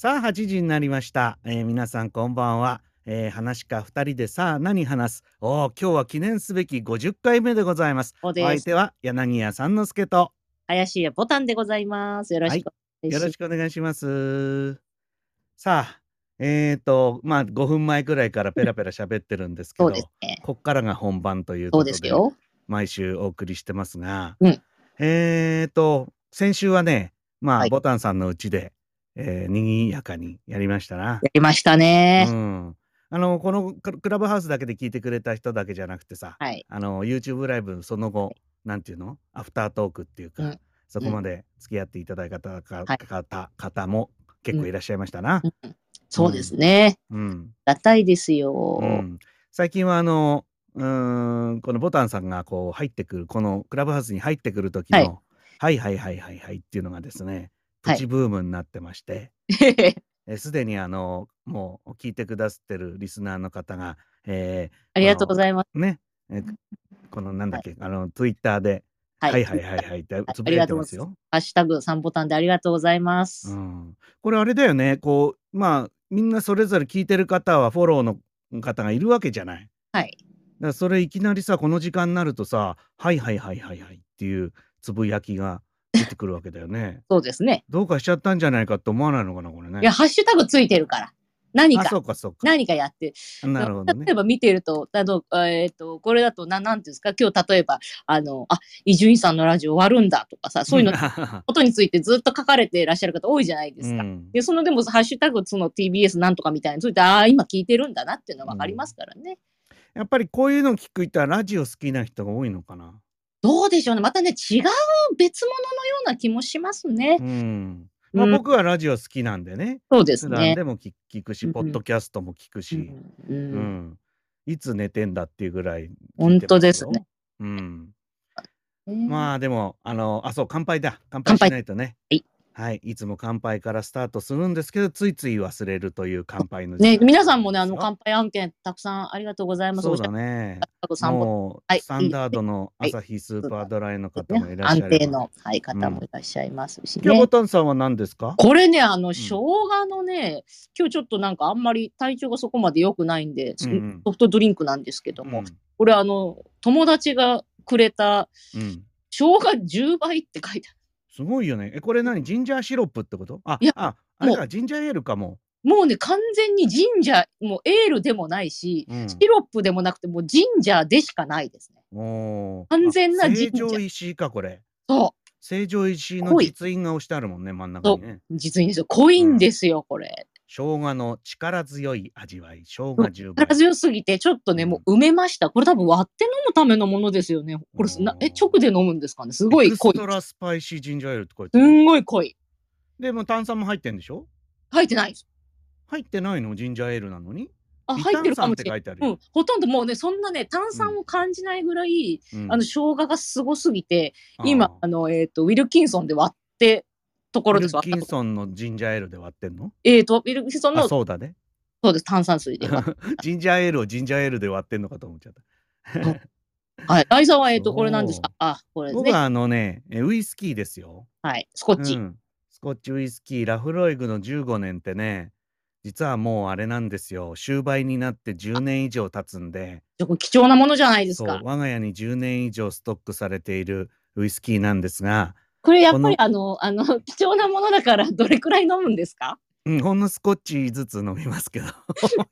さあ、8時になりました。えー皆さんこんばんは。えー、話か2人でさあ何話す？おー今日は記念すべき50回目でございます。お。相手は柳家三之助と林家ボタンでございます。よろしくお願いします。よろしくお願いします。さあ、えっ、と、まあ5分前くらいからペラペラ喋ってるんですけどね。こっからが本番ということで、ですよ。毎週お送りしてますが、うんえっ、と、先週はね、まあ、はいボタンさんのうちで、えー、にぎやかにやりましたな。やりましたね。うん。あの、このククラブハウスだけで聞いてくれた人だけじゃなくてさ、はい。あの、YouTube ライブその後、なんていうの？アフタートークっていうか、うんそこまで付き合っていただいた方,、はい方方も結構いらっしゃいましたな。うんそうですね。うん。ありがたいですよ。うん最近はあの、うーん、このボタンさんがこう入ってくる、このクラブハウスに入ってくる時の、はい、はいはいはいはいっていうのがですね、プはいチブームになってまして、えすでにあの、もう聞いてくださってるリスナーの方が、えありがとうございます。ーね、えこのなんだっけ、あの、ツイッターで、ははいはいはいはいってつぶやいてますよ。ハッシュタグ3ボタンでありがとうございます。うん、これあれだよね、こう、まあ、みんなそれぞれ聞いてる方はフォローの方がいるわけじゃない。はい。だからそれいきなりさ、この時間になるとさ、はいはいはいはいはいっていうつぶやきが出てくるわけだよね。そうですね。どうかしちゃったんじゃないかって思わないのかな、これね。いや、ハッシュタグついてるから。何あ、かそ、うかそうか。何かやって。なるほどね例え。ば見てると、あの、えっ、と、これだと、ななんていうんですか、今日例えば、あの、あ、伊集院さんのラジオ終わるんだとかさ、そういうの、ことについてずっと書かれていらっしゃる方多いじゃないですか。うんで、そのでも、ハッシュタグ、その TBS なんとかみたいについて、ああ、今聞いてるんだなっていうのはわかりますからね。やっぱりこういうの聞く人はラジオ好きな人が多いのかな。どうでしょうね。またね、違う別物のような気もしますねう。ん。まあ、うん僕はラジオ好きなんでね。そうですね。でも聞聞くし、うんポッドキャストも聞くし、ううんんいつ寝てんだっていうぐらい。本当ですね。うん。うんまあでも、あの、あ、そう、乾杯だ。乾杯乾杯しないとね。はい。はい。いつも乾杯からスタートするんですけど、ついつい忘れるという乾杯の時間ね、皆さんもね、あの、乾杯案件たくさんありがとうございます。そうだね。あと3本。もう、はいスタンダードの はい朝日スーパードライの方もいらっしゃ安る。定の、はい、方もいらっしゃいますし今日ボね。タンさんは何ですか？これね、あの、生姜のね、今日ちょっとなんかあんまり体調がそこまで良くないんで、ソフトドリンクなんですけども、うんこれあの、友達がくれたうん。生姜10倍って書いてあすごいよね。え、これ何？ジンジャーシロップってこと？あいや、あ、あれもか、ジンジャーエールかも。る。もうね、完全にジンジャー、もうエールでもないし、うんシロップでもなくて、もうジンジャーでしかないですね。おー完全なあジンジャー成城石井か、これ。そ成城石井の濃い実印が押してあるもんね、真ん中にね。う、実にですよ。濃いんですよ、これ。生姜の力強い味わい、生姜10倍力。強すぎて、ちょっとね、もう埋めました。これ多分割って飲むためのものですよね。これ、なえ、直で飲むんですかね？すごい濃いエクス。トラスパイシージンジャーエールって書いてす。んごい濃い。でも炭酸も入ってんでしょ？入ってない。入ってないの？ジンジャーエールなのに？あ、微入ってるかもしてれない。うん、ほとんどもうね、そんなね、炭酸を感じないぐらい、うんあの、生姜がすごすぎて、今、あの、えっ、と、ウィルキンソンで割って、ところですウィルキンソンのジンジャーエールで割ってんの？えっ、と、ウィルキンソンの、あ、そそうだね。うです、炭酸水で ジンジャーエールをジンジャーエールで割ってんのかと思っちゃった。はい。ライザーは、えっ、と、そうこれなんですか？あ、これね。僕はあのね、えウイスキーですよ。はい。スコッチ。うん、スコッチウイスキーラフロイグの15年ってね実はもうあれなんですよ終売になって10年以上経つんで貴重なものじゃないですか。我が家に10年以上ストックされているウイスキーなんですが、これやっぱりこあの、あの、貴重なものだから、どれくらい飲むんですか？うん、ほんのスコッチずつ飲みますけどあ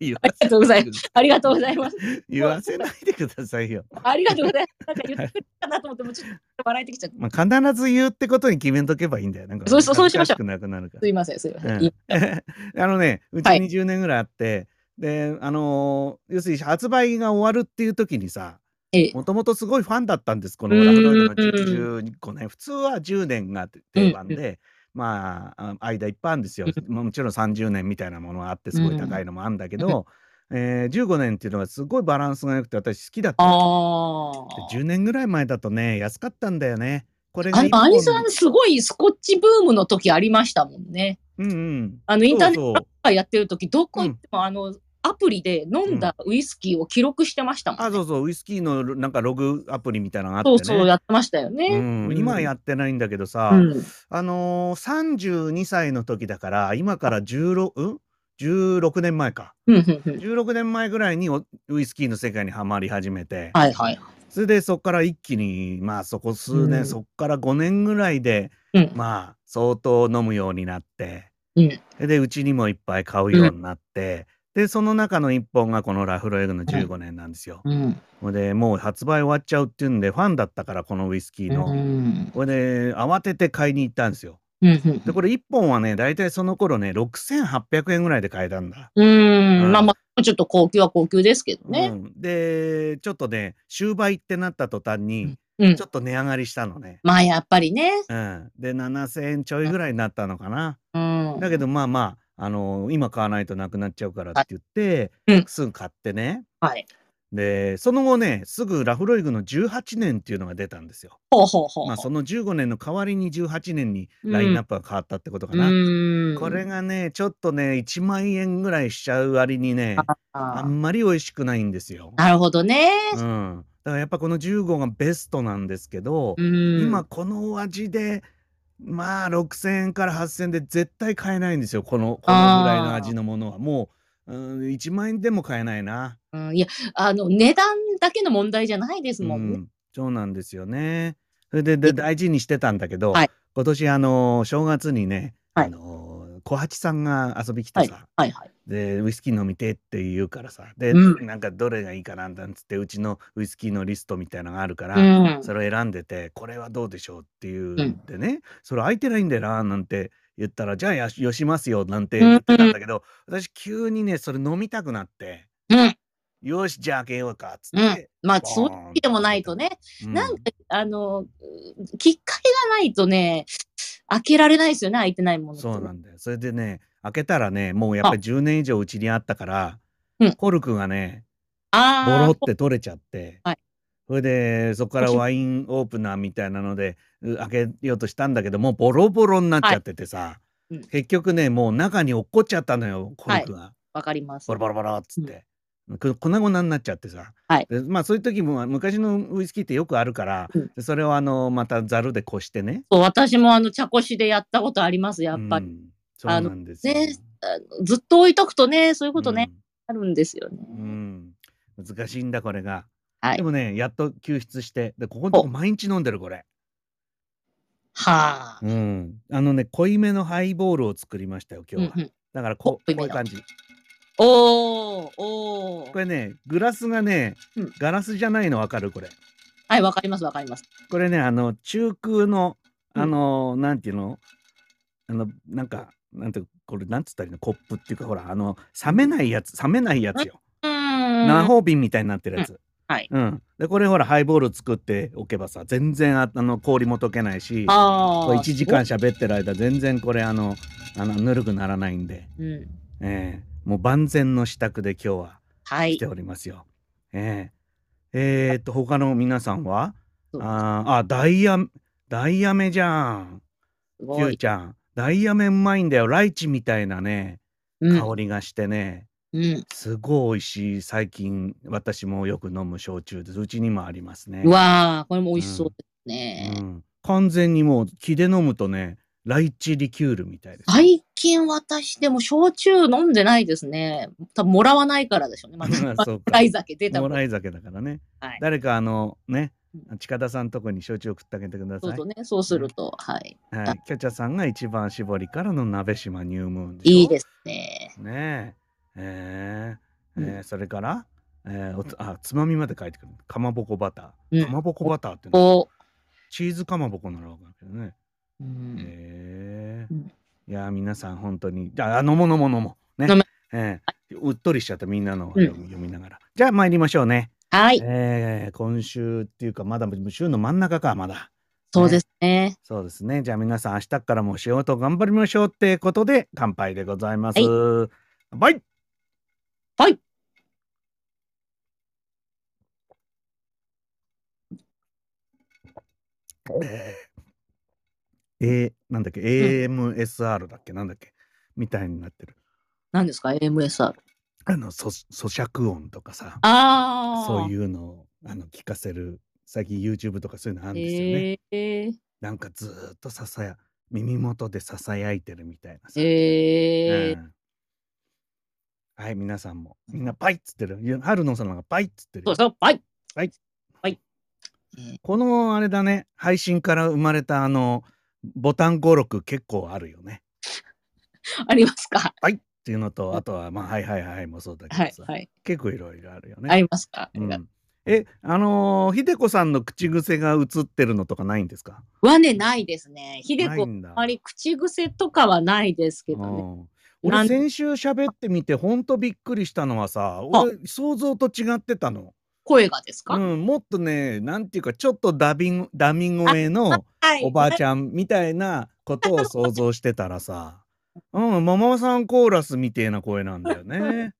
りがとうございます。ありがとうございます。言わせないでくださいよ。ありがとうございます。なんか言ってくかなと思っても、ちょっと笑えてきちゃった。まあ、必ず言うってことに決めとけばいいんだよ。なんかそうそうそうしましょうなくなるからすいません、すいません。うんいい あのね、うちはい20年ぐらいあって、で、あのー要するに発売が終わるっていう時にさ、ええもともとすごいファンだったんです、このラフロイドの15年。普通は10年が定番で、まあ、あ間いっぱいあるんですよ。まあもちろん30年みたいなものがあって、すごい高いのもあるんだけど、えー15年っていうのがすごいバランスが良くて、私好きだったの。ああ。で10年ぐらい前だとね、安かったんだよね。これがアニさん、すごいスコッチブームの時ありましたもんね。うんうん。あの、インターネットやってる時、どこ行っても、あの、アプリで飲んだウイスキーを記録してましたもん、ねあ、そうそう、ウイスキーのなんかログアプリみたいなのがあってね。そうそう、やってましたようね。ん、今はやってないんだけどさ、うん。あのー、32歳の時だから、今から16、うん ?16 年前か。うんうんうん。16年前ぐらいにおウイスキーの世界にはまり始めて、はいはい。それでそこから一気に、まあそこ数年、うんそこから5年ぐらいで、うん。まあ相当飲むようになって、うん。で、うちにもいっぱい買うようになって、で、その中の一本がこのラフロエグの15年なんですよ。うん。ほんで、もう発売終わっちゃうっていうんで、ファンだったから、このウイスキーの。うん。ほんで、慌てて買いに行ったんですよ。うんうんで、これ1本はね、大体その頃ね、6800円ぐらいで買えたんだ。ううんん。まあまあ、ちょっと高級は高級ですけどね。うん、で、ちょっとね、終売ってなった途端に、うんち。ょっと値上がりしたのね。まあやっぱりね。うん、で、7000円ちょいぐらいになったのかな。うん。だけど、まあまあ、あの今買わないとなくなっちゃうからって言って、うんすぐ買ってね。はい。で、その後ね、すぐラフロイグの18年っていうのが出たんですよ。ほうほうほう。まあ、その15年の代わりに18年にラインナップが変わったってことかな。うん。これがね、ちょっとね、1万円ぐらいしちゃう割にね、ああんまり美味しくないんですよ。なるほどね。うん。だからやっぱこの15がベストなんですけど、うん。今このお味で、まあ6000円から8000円で絶対買えないんですよ。この、このぐらいの味のものは。もう、うん、1万円でも買えないな。うん、いや、あの、値段だけの問題じゃないですうもんね。ん、そうなんですよね。それでで大事にしてたんだけど、はい今年あの正月にね、はいあの小八さんが遊び来てはいさ、はいはい。でウイスキー飲みてって言うからさで、うんなんかどれがいいかなんだっつってうちのウイスキーのリストみたいなのがあるから、うん。それを選んでてこれはどうでしょうっていうんでね、それ空いてないんだよななんて言ったらじゃあよしますよなんて言ってたんだけど、私急にねそれ飲みたくなってうん。よしじゃあ開けようかっつうんって、。まあ、ボーンそういう気でもないとね。うんなんか、あの、きっかけがないとね、開けられないですよね、開いてないもの。そうなんだよ。それでね、開けたらね、もうやっぱり10年以上うちにあったから、うん。コルクがね、ああ。ボロって取れちゃって、はい。それでそこからワインオープナーみたいなのでう開けようとしたんだけどもうボロボロになっちゃっててさ、うん。結局ねもう中に落っこっちゃったのよコルクが、わかります。ボロボロボロっつって、く粉々になっちゃってさ、はい。でまあそういう時も昔のウイスキーってよくあるから、うん。でそれをあのまたざるでこしてね。そう、私もあの、茶こしでやったことあります、やっぱり。うんそうなんですよねずっと置いとくとね、そういうことね、うんあるんですよね。うん、難しいんだこれが。はいでもねやっと救出してでここのとこ毎日飲んでるこれ。はあ。うん、あのね濃いめのハイボールを作りましたよ今日は。うんうんだからここういう感じ。おー、おー。これねグラスがね、うんガラスじゃないのわかるこれ。はい、わかります、わかります。これねあの中空のうんあの、なんていうの？あのなんかなんてこれなんつったらいいのコップっていうかほらあの冷めないやつ冷めないやつよ。うーん。魔法瓶みたいになってるやつ。はい。うん、でこれほらハイボール作っておけばさ全然ああの氷も溶けないしああ。1時間喋ってる間全然これあのあのぬるくならないんで、うん。ええもう万全の支度で今日ははいして。おりますよ。えええーっと他の皆さんは？あーあダイヤダイヤメじゃん。キューちゃんダイヤメうまいんだよライチみたいなねうん。香りがしてね、うん。すごい美味しい最近私もよく飲む焼酎ですうちにもありますね。うわあ、これも美味しそうですね。うん、完全にもう気で飲むとねライチリキュールみたいです。最近私でも焼酎飲んでないですね。多分もらわないからでしょうね。ま そうかもらい酒出たもんもらい酒だからね。はい。誰かあのね近田さんとこに焼酎送ってあげてください。そうね。そうすると、はい。はい、キャチャさんが一番搾りからの鍋島ニュームーンいいですね。ねえ。え。ーうん。えーそれから、えーおつあつまみまで書いてくる。かまぼこバタうん。ーかまぼこバターってのチーズかまぼこならわかるけどね。う。うんえ。うん。いやー皆さん本当に。あ飲もう飲もう飲もう。ね。えーうっとりしちゃったみんなの読みながら。じゃあ参りましょうね、はい。えー今週っていうかまだ週の真ん中かまだ。そうですね。そうですね。じゃあ皆さん明日からも仕事頑張りましょうってことで乾杯でございます、はバイ。はい。えー、えーなんだっけ？AMSR だっけ？なんだっけ？みたいになってる。何ですか ?AMSR。あの、そ咀嚼音とかさ、ああ。そういうのを、あの、聞かせる、最近 YouTube とかそういうのあるんですよね。へえ。なんかずーっとささや耳元でささやいてるみたいなさ。へえ。うん。はい、皆さんも。みんなパイっつってる。春野さんがパイっつってるよ。そうそう、はい。はい。はい。このあれだね、配信から生まれたあの、ボタン語録結構あるよね。ありますか？はいっていうのと、あとは、まあ、はいはいはいもそうだけどさ、はいはい。結構いろいろあるよね。ありますか、うん、え、あのー、ひでこさんの口癖が映ってるのとかないんですか？はね、ないですね。ひでこ、ないんだ。あまり口癖とかはないですけどね。うん。なん俺先週喋ってみてほんとびっくりしたのはさ俺想像と違ってたの、声がですか、うん、もっとねなんていうかちょっとダビンダミ声のはい。おばあちゃんみたいなことを想像してたらさうんママさんコーラスみてえな声なんだよね。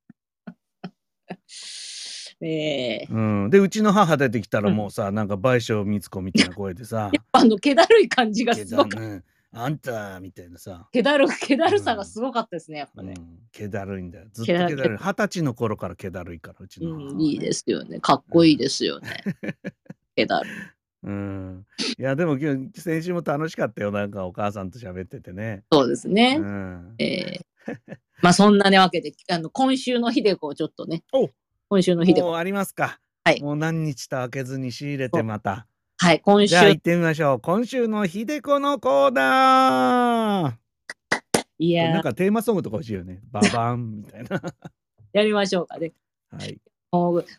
え え。うん、でうちの母出てきたらもうさ、なんか倍賞光子みたいな声でさ。やっぱあの、気だるい感じ「がけすごく、あんた」みたいなさ、気だる、気だるさがすごかったですね、やっぱね。うん、気だるいんだよ。ずっと気だるい。二十歳の頃から気だるいからうちの母は。ね、うん、いいですよね。かっこいいですよね。気だるい。うん、いやでも今日先週も楽しかったよなんかお母さんと喋っててね。そうですね。うん、ええ まあそんなねわけで、あの、今週のひでこをちょっとね。お今週のひでこ。もうありますか。はいもう何日と開けずに仕入れてまた。はい、今週じゃあ行ってみましょう。今週のひでこのコーナいー。なんやー、かテーマソングとか欲しいよね。ババンみたいな。やりましょうかね。はい。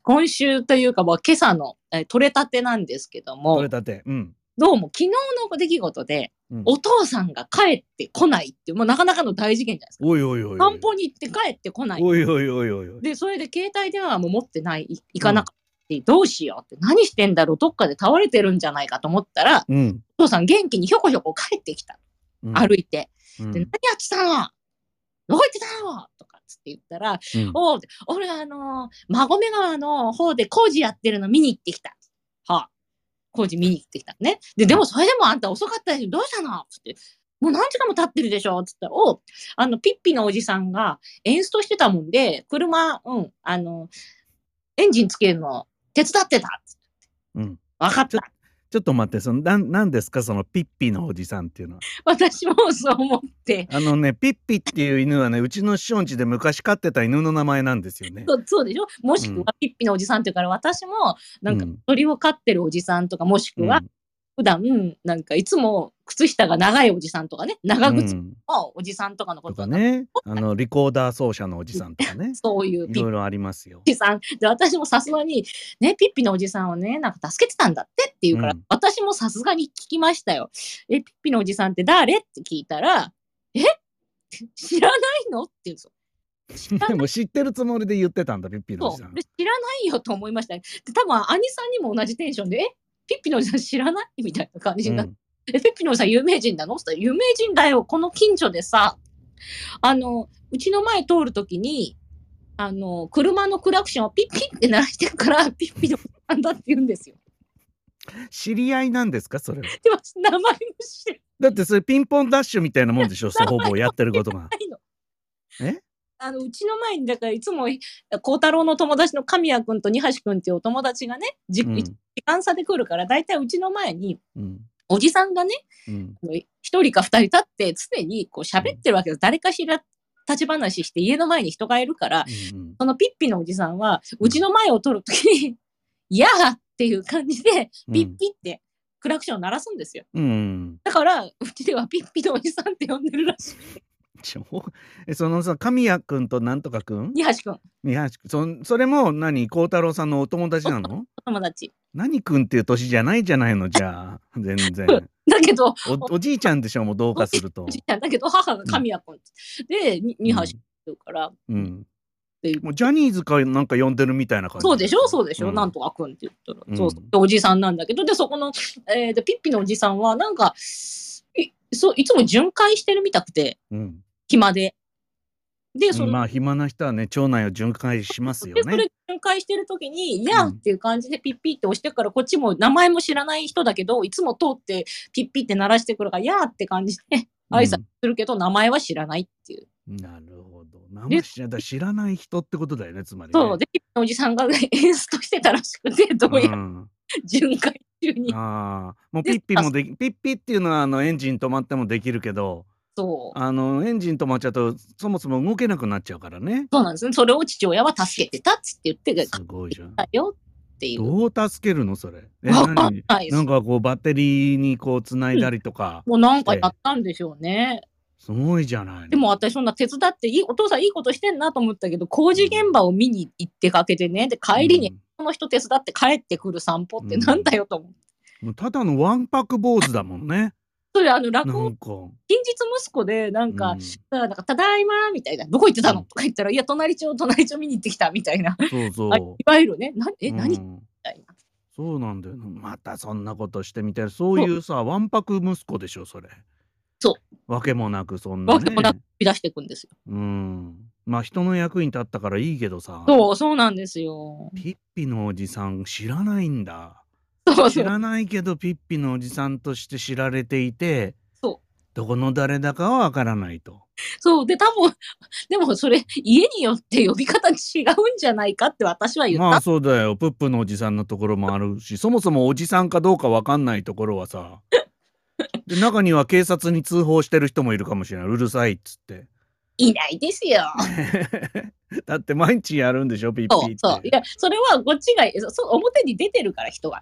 今週というか、もう今朝の、えー取れたてなんですけど取もれ、たて。うん。どうも昨日の出来事で、うんお父さんが帰ってこないってもうなかなかの大事件じゃないですか。おいおいおい。散歩に行って帰ってこない。おいおいおいおい。で、それで携帯電話も持ってない、い行かなかった。どうしようって、何してんだろう、どっかで倒れてるんじゃないかと思ったら、うん。お父さん元気にひょこひょこ帰ってきた。うん歩いて。うんで、何やってたの？どこ行ってたの？とかつって言ったら、うんおう、俺あのー、馬込川の方で工事やってるの見に行ってきた。はあ、工事見に行ってきたね。で、でもそれでもあんた遅かったでしょ？どうしたの？つって。もう何時間も経ってるでしょ？つったら、おあの、ピッピのおじさんがエンストしてたもんで、車、うん、あの、エンジンつけるの手伝ってた。つってうん。わかった。ちょっと待って、その、なん、なんですかそのピッピのおじさんっていうのは。私もそう思って。あのね、ピッピっていう犬はね、うちの師匠んちで昔飼ってた犬の名前なんですよね。そうそうでしょ？もしくうんはピッピのおじさんっていうから、私もなんかうん鳥を飼ってるおじさんとか、もしくはうん普段、なんかいつも靴下が長いおじさんとかね、長靴うんのおじさんとかのこととか、ね、あのリコーダー奏者のおじさんとかね、そういういろいろありますよ。ピさん。で、私もさすがに、ね、ピッピのおじさんをね、なんか助けてたんだってって言うから、うん私もさすがに聞きましたよ。え、ピッピのおじさんって誰？って聞いたら、え？知らないの？って言うんですよ。でも知ってるつもりで言ってたんだ、ピッピのおじさん。知らないよと思いましたね。で、多分、兄さんにも同じテンションで、え？ピッピのおじさん知らない？みたいな感じになって、え、ピッピのおじさん有名人なの？って有名人だよ。この近所でさ、あの、うちの前通るときに、あの、車のクラクションをピッピッって鳴らしてるから、ピッピのおじさんだって言うんですよ。知り合いなんですか？それは。でも、名前も知らだってそれピンポンダッシュみたいなもんでしょ？ほぼやってることが。え？あの、うちの前に、だからいつも、孝太郎の友達の神谷くんと二橋くんっていうお友達がね、時間差で来るから、だいたいうちの前に、うんおじさんがね、一人か二人立って常にこう喋ってるわけです。誰かしら立ち話して家の前に人がいるから、うんそのピッピのおじさんは、うちの前を通るときに、いやーっていう感じで、ピッピってクラクションを鳴らすんですよ。うん。だから、うちではピッピのおじさんって呼んでるらしい。そのさ神谷くんとなんとかくん？二橋くん、三橋くん。そそれも何孝太郎さんのお友達なの？お 友達。何くんっていう年じゃないじゃないのじゃあ。全然。だけど、おおじいちゃんでしょ？もうどうかすると。おじいちゃんだけど、母が神谷くん。で、に二橋くんって言うから、うん。もうジャニーズかなんか呼んでるみたいな感じそうでしょ？そうでしょ、うん。なんとかくんって言ったら、うん。そうおじさんなんだけど、で、そこの、えーで、ピッピのおじさんは、なんか、いそういつも巡回してるみたくて、うん暇で。で、その、まあ暇な人はね腸内を巡回しますよで、それね。巡回してる時に、いやうんっていう感じでピッピって押してから、こっちも名前も知らない人だけど、いつも通ってピッピって鳴らしてくるから、いやーって感じで挨拶するけど、名前は知らないっていう。なるほどあんま知らだ知らない人ってことだよね、つまりね。そう、で、おじさんがエンストしてたらしくて、どうやらん。巡回中に。ああ、もうでピッピもできピッピっていうのはあのエンジン止まってもできるけど、そう。あのエンジン止まっちゃうとそもそも動けなくなっちゃうからね。そうなんですね。それを父親は助けてたっつって言って、すごいじゃん。だよっていう。どう助けるのそれ？え、何？なんかこうバッテリーにこう繋いだりとか、もうなんかやったんでしょうね。すごいじゃないの。でも私そんな手伝っていい、お父さんいいことしてんなと思ったけど、工事現場を見に行ってかけてね、で、帰りにうんこの人手伝って帰ってくる散歩ってなんだよと思って。もうただのわんぱく坊主だもんね。それあの落語。近日息子でなんか、うんなんかただいまみたいな、どこ行ってたの、うんとか言ったら、いや、隣町、隣町見に行ってきたみたいな。そうそう。あいわゆるね、なえ、何みうんたいな。そうなんだよ。またそんなことしてみたい。そういうさ、わんぱく息子でしょ、それ。そう。わけもなくそんなね。わけもなく出していくんですよ。うん。まあ人の役に立ったからいいけどさ。そう、そうなんですよ。ピッピのおじさん知らないんだ。知らないけどピッピのおじさんとして知られていて、そうどこの誰だかはわからないと。そう。で、多分、でもそれ、家によって呼び方違うんじゃないかって私は言った。まあそうだよ。プップのおじさんのところもあるし、そもそもおじさんかどうかわかんないところはさ。で中には警察に通報してる人もいるかもしれない。うるさいっつって。いないですよ。だって毎日やるんでしょ、ピッピって。そうそう。いや、それはこっちが、そう表に出てるから、人が。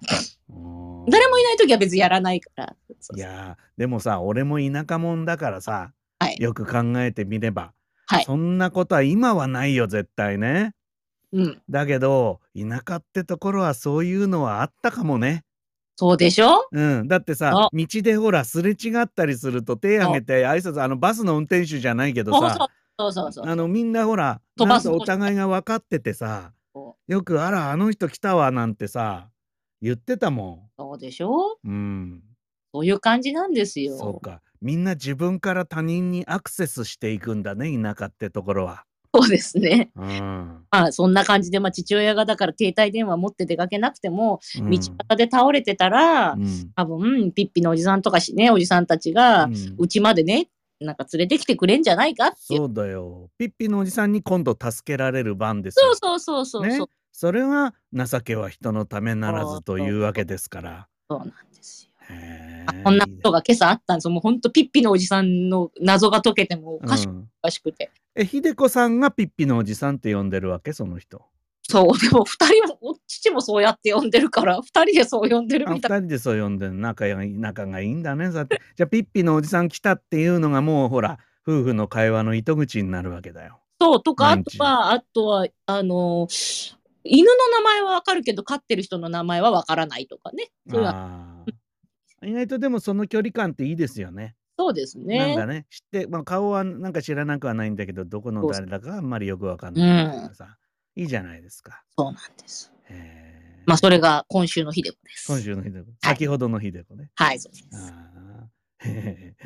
うん誰もいないときは別にやらないから。いやーでもさ俺も田舎者だからさはい。よく考えてみれば、はいそんなことは今はないよ絶対ねうん。だけど田舎ってところはそういうのはあったかもねそうでしょ？うんだってさあ道でほらすれ違ったりすると手挙げて挨拶あのバスの運転手じゃないけどそうさそうそうそう。あのみんなほら飛ばすなんかお互いが分かっててさそよく「あらあの人来たわ」なんてさ言ってたもそうでしょ？んうん。そういう感じなんですよ。そうか。みんな自分から他人にアクセスしていくんだね田舎ってところは。そうですね。うん。まあ、そんな感じで、まあ、父親がだから携帯電話持って出かけなくても、うん。道端で倒れてたら、うん。多分、ピッピのおじさんとかしね、おじさんたちがう、ん。うちまでね、なんか連れてきてくれんじゃないかっていう。そうだよピッピのおじさんに今度助けられる番ですよそうそうそうそうねそう。それは情けは人のためならずというわけですから。そうなんですよ。こんなことが今朝あったんですよ。もう本当ピッピのおじさんの謎が解けてもおかしく、うんおかしくて。えひでこさんがピッピのおじさんって呼んでるわけ？その人。そう、でも二人も、お父もそうやって呼んでるから、二人でそう呼んでるみたい。人でそう呼んでる仲がいい仲がいいんだねさてじゃあピッピのおじさん来たっていうのがもうほら夫婦の会話の糸口になるわけだよ。そう、とか、あとは、あとは、あの、犬の名前はわかるけど、飼ってる人の名前はわからないとかね。あー意外とでもその距離感っていいですよね。そうですなんねか。ね知って、まあ、顔はなんか知らなくはないんだけどどこの誰だかあんまりよくわかんないからさ、いいじゃないですか。そうなんです。へーまあ、それが今週の日でもです。今週のひでこ先ほどのひでこね。はい、そうです。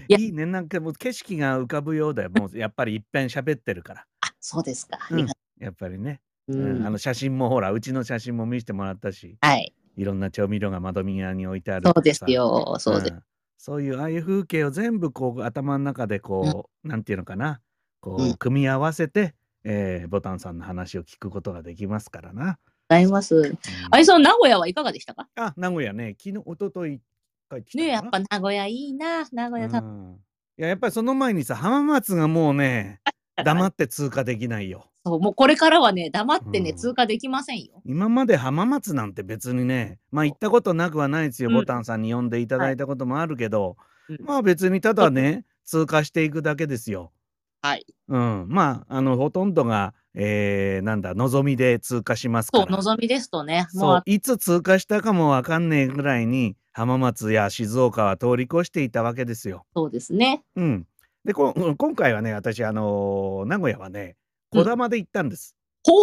いや いいねなんかもう景色が浮かぶようだよもうやっぱりいっぺん喋ってるからあ、そうですか。あうんやっぱりね、う。うんあの写真もほらうちの写真も見せてもらったしはい。いろんな調味料が窓際に置いてあるそうですよ。そうです。んそういうああいう風景を全部こう頭の中でこう、なんていうのかなこう、うん組み合わせて、えーボタンさんの話を聞くことができますからな。ございます。うんあいさん、名古屋はいかがでしたか？あ名古屋ね昨日一昨日帰ってきたねやっぱ名古屋いいな。名古屋たうんいややっぱりその前にさ浜松がもうね黙って通過できないよ。そう、もうこれからはね、黙ってね、うん通過できませんよ。今まで浜松なんて別にねまあ行ったことなくはないですよ、うんボタンさんに呼んでいただいたこともあるけど、うんまあ別にただね通過していくだけですよ。はい。うん、まああのほとんどが、えーなんだ望みで通過しますかそう、ら望みですとね、もそうう、いつ通過したかもわかんねえぐらいに浜松や静岡は通り越していたわけですよ。そうですね。うん、でこうん今回はね私あのー名古屋はねこだまで行ったんです。ほ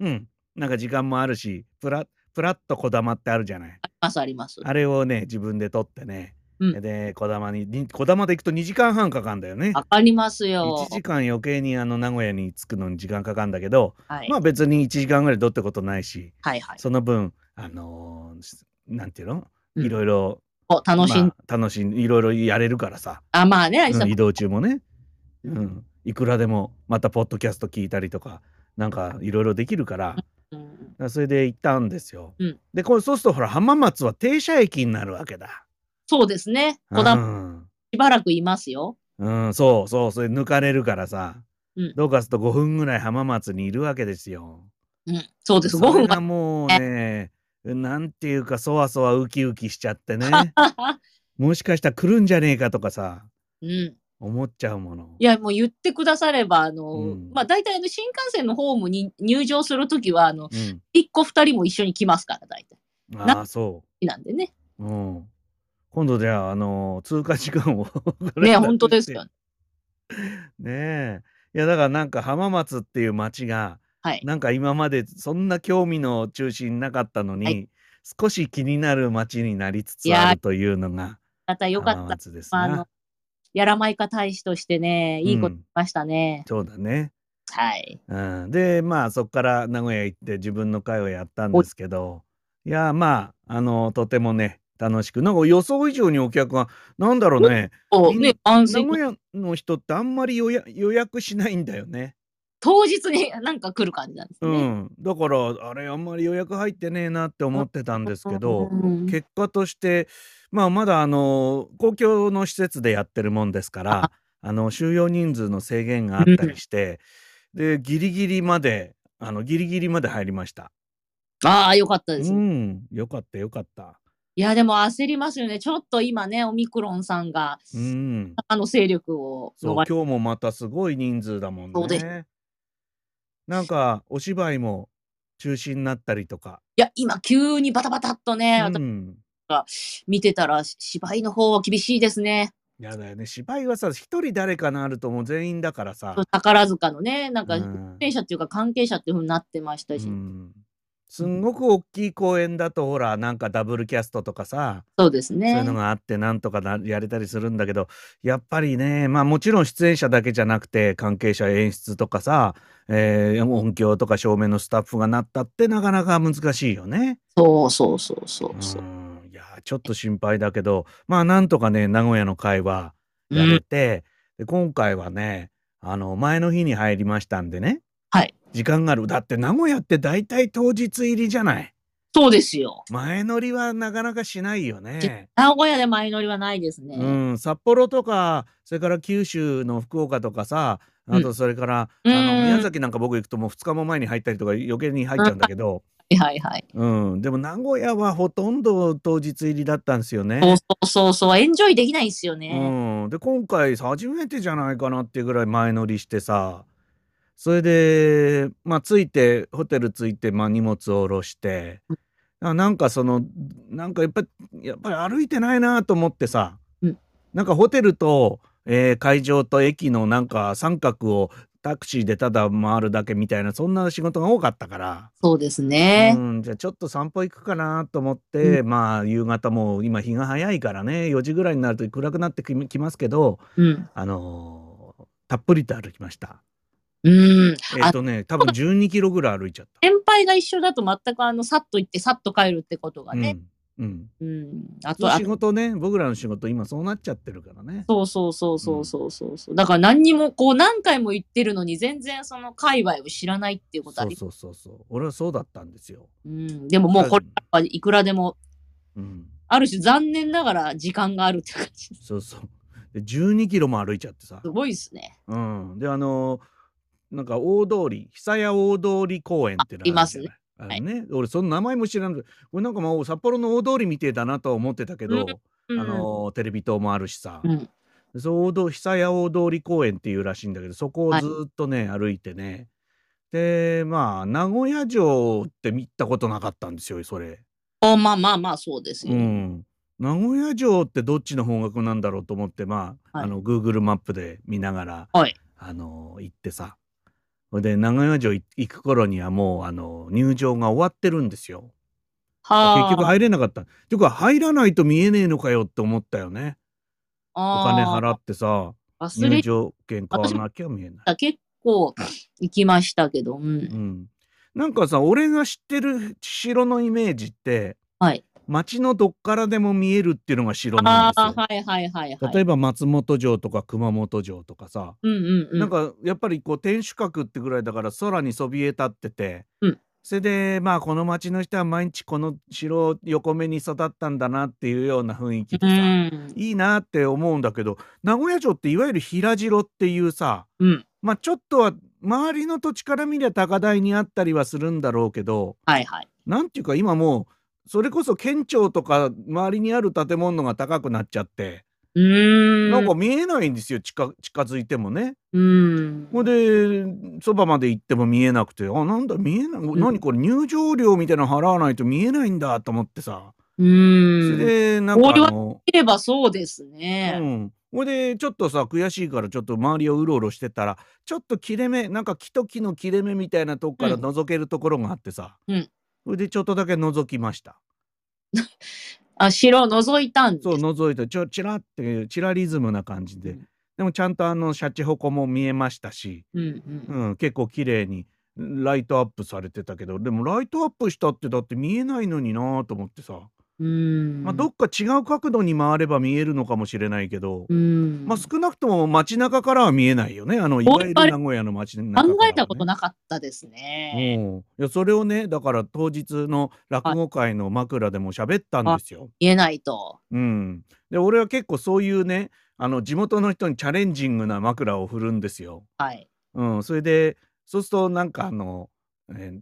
ううん、なんか時間もあるしプラプラッとこだまってあるじゃない。あります、あります。あれをね自分で取ってね、うんでこだまににこだまで行くと2時間半かかんだよね。わかりますよ1。時間余計にあの名古屋に着くのに時間かかるんだけど、はい。まあ別に1時間ぐらい取ってことないしはいはい。その分あのーしなんていうの？うんいろいろ、お楽しん、まあ楽しんいろいろやれるからさ、あ、まあね、うん移動中もね、うん、いくらでもまたポッドキャスト聞いたりとかなんかいろいろできるからうんそれで行ったんですよ。うんでこれそうするとほら浜松は停車駅になるわけだ。そうですね。こうだんしばらくいますよ。うん、そうそうそれ抜かれるからさ、うんどうかすると5分ぐらい浜松にいるわけですよ。うん、そうです。5それ分がもうねなんていうかそわそわウキウキしちゃってねは。もしかしたら来るんじゃねえかとかさうん。思っちゃうもの。いや、もう言ってくだされば、あの、うんまあ、大体あの、新幹線のホームに入場するときは、あの、うん、一個二人も一緒に来ますから、大体。ああそなんでね。う。うん今度じゃあ、あの通過時間を ね、本当ですよ。ねえ。いやだからなんか浜松っていう町がはい。なんか今までそんな興味の中心なかったのに、はい少し気になる町になりつつあるというのがまたよか浜った。松ですあのな。、やらまいか大使としてね、いいことうんしましたね。そうだね。はい。うん、でまあそこから名古屋行って自分の会をやったんですけどいやまああのとてもね楽しくなんか予想以上にお客がなんだろうねみんそうね、安心。名古屋の人ってあんまり予約予約しないんだよね。当日になんか来る感じなんですうね。ん、だからあれあんまり予約入ってねえなって思ってたんですけど、うん結果としてまあまだあの公共の施設でやってるもんですからあの収容人数の制限があったりして、でギリギリまであのギリギリまで入りました。ああ、よかったです。うん、よかったよかった。いや、でも焦りますよね。ちょっと今ね、オミクロンさんが、うん、あの勢力をそう今日もまたすごい人数だもんね。なんかお芝居も中止になったりとか。いや、今、急にバタバタっとね、私うん見てたら、芝居の方は厳しいですね。やだよね芝居はさ一人誰かなるともう全員だからさ、宝塚のね、なんか、うん出演者っていうか関係者っていうふうになってましたし、うんすんごく大きい公演だとほらなんかダブルキャストとかさ、そうですそういねうの。があってなんとかなやれたりするんだけどやっぱりねまあもちろん出演者だけじゃなくて関係者演出とかさ、えー音響とか照明のスタッフがなったってなかなか難しいよね。そうそうそうそうそうう。んいやちょっと心配だけどまあなんとかね名古屋の会はやれて、で今回はねあの前の日に入りましたんでねはい。時間があるだって名古屋って大体当日入りじゃない？そうですよ。前乗りはなかなかしないよね。名古屋で前乗りはないですね。うん、札幌とかそれから九州の福岡とかさあとそれから、うんあのうん宮崎なんか僕行くともう2日も前に入ったりとか余計に入っちゃうんだけど、はいはい。うん、でも名古屋はほとんど当日入りだったんですよね。そうそうそうエンジョイできないんですよね。うん、で今回初めてじゃないかなっていうぐらい前乗りしてさそれでまあ着いてホテル着いて、まあ、荷物を下ろしてあなんかそのなんかやっぱやっぱり歩いてないなと思ってさ、うんなんかホテルと、えー会場と駅のなんか三角をタクシーでただ回るだけみたいなそんな仕事が多かったから。そうですね。うん、じゃあちょっと散歩行くかなと思って、まあ夕方もう今日が早いからね4時ぐらいになると暗くなってききますけど、うん。あのーたっぷりと歩きました。うん。えっ、とね多分12キロぐらい歩いちゃった。先輩が一緒だと全くあの、さっと行ってさっと帰るってことがね。うん、うん。うん。あと、仕事ね僕らの仕事今そうなっちゃってるからね。そうそうそうそうそうそうそう。だから何にもこう何回も言ってるのに全然その界隈を知らないっていうことあり。そうそうそうそう俺はそうだったんですよ。うん。でももうこれはいくらでも、うん、ある種残念ながら時間があるって感じ。そうそう。で12キロも歩いちゃってさす。ごいですね。うん、であのーなんか大通り久屋大通り公園ってのがあるじゃない。あれね、俺その名前も知らないこれなんかもう札幌の大通りみてえだなとは思ってたけど、うんあのーテレビ塔もあるしさ、うん。そう大通久屋大通り公園っていうらしいんだけどそこをずーっとね、歩いてね。でまあ名古屋城って見たことなかったんですよそれ。おまあまあまあそうですよ。うん。名古屋城ってどっちの方角なんだろうと思ってまあ,、はい。あの Google マップで見ながら、はい。あの行ってさで名古屋城い行く頃にはもうあの入場が終わってるんですよ。はあ。結局入れなかった。ていうか入らないと見えねえのかよって思ったよね。お金払ってさ忘れ入場券買わなきゃ見えない。た。結構行きましたけど。うん。うん、なんかさ俺が知ってる城のイメージってはい。街のどっからでも見えるっていうのが城なんですよ。はいはいはいはい。例えば松本城とか熊本城とかさ、うんうんうん。なんかやっぱりこう天守閣ってぐらいだから空にそびえ立ってて、うんそれでまあこの町の人は毎日この城を横目に育ったんだなっていうような雰囲気でうさ、ん。いいなって思うんだけど名古屋城っていわゆる平城っていうさうん。まあちょっとは周りの土地から見りゃ高台にあったりはするんだろうけどはいはい。なんていうか今もうそれこそ県庁とか周りにある建物が高くなっちゃって、うーん。なんか見えないんですよ近近づいてもね。うん。ほんでそばまで行っても見えなくてあなんだ見えない、ん何これ入場料みたいなの払わないと見えないんだと思ってさ、うそん。れでなんかあ俺はの見ればそうですうね。んほいでちょっとさ悔しいからちょっと周りをうろうろしてたらちょっと切れ目なんか木と木の切れ目みたいなとこからうん覗けるところがあってさ、うんそれでちょっとだけ覗きました。あ、城を覗いたんです。そう覗いてちょチラってチラリズムな感じで、うん。でもちゃんとあのシャチホコも見えましたし、うんうん。うん、結構綺麗にライトアップされてたけど。でもライトアップしたってだって見えないのになと思ってさ、うん。まあ、どっか違う角度に回れば見えるのかもしれないけど、うん。まあ、少なくとも街中からは見えないよねあのいわゆる名古屋の街中かえたことなかったですね。うんいやそれをねだから当日の落語会の枕でも喋ったんですよ。言えないと。うん、で俺は結構そういうねあの地元の人にチャレンジングな枕を振るんですよ。はい。うん、それでそうするとなんかあの、えー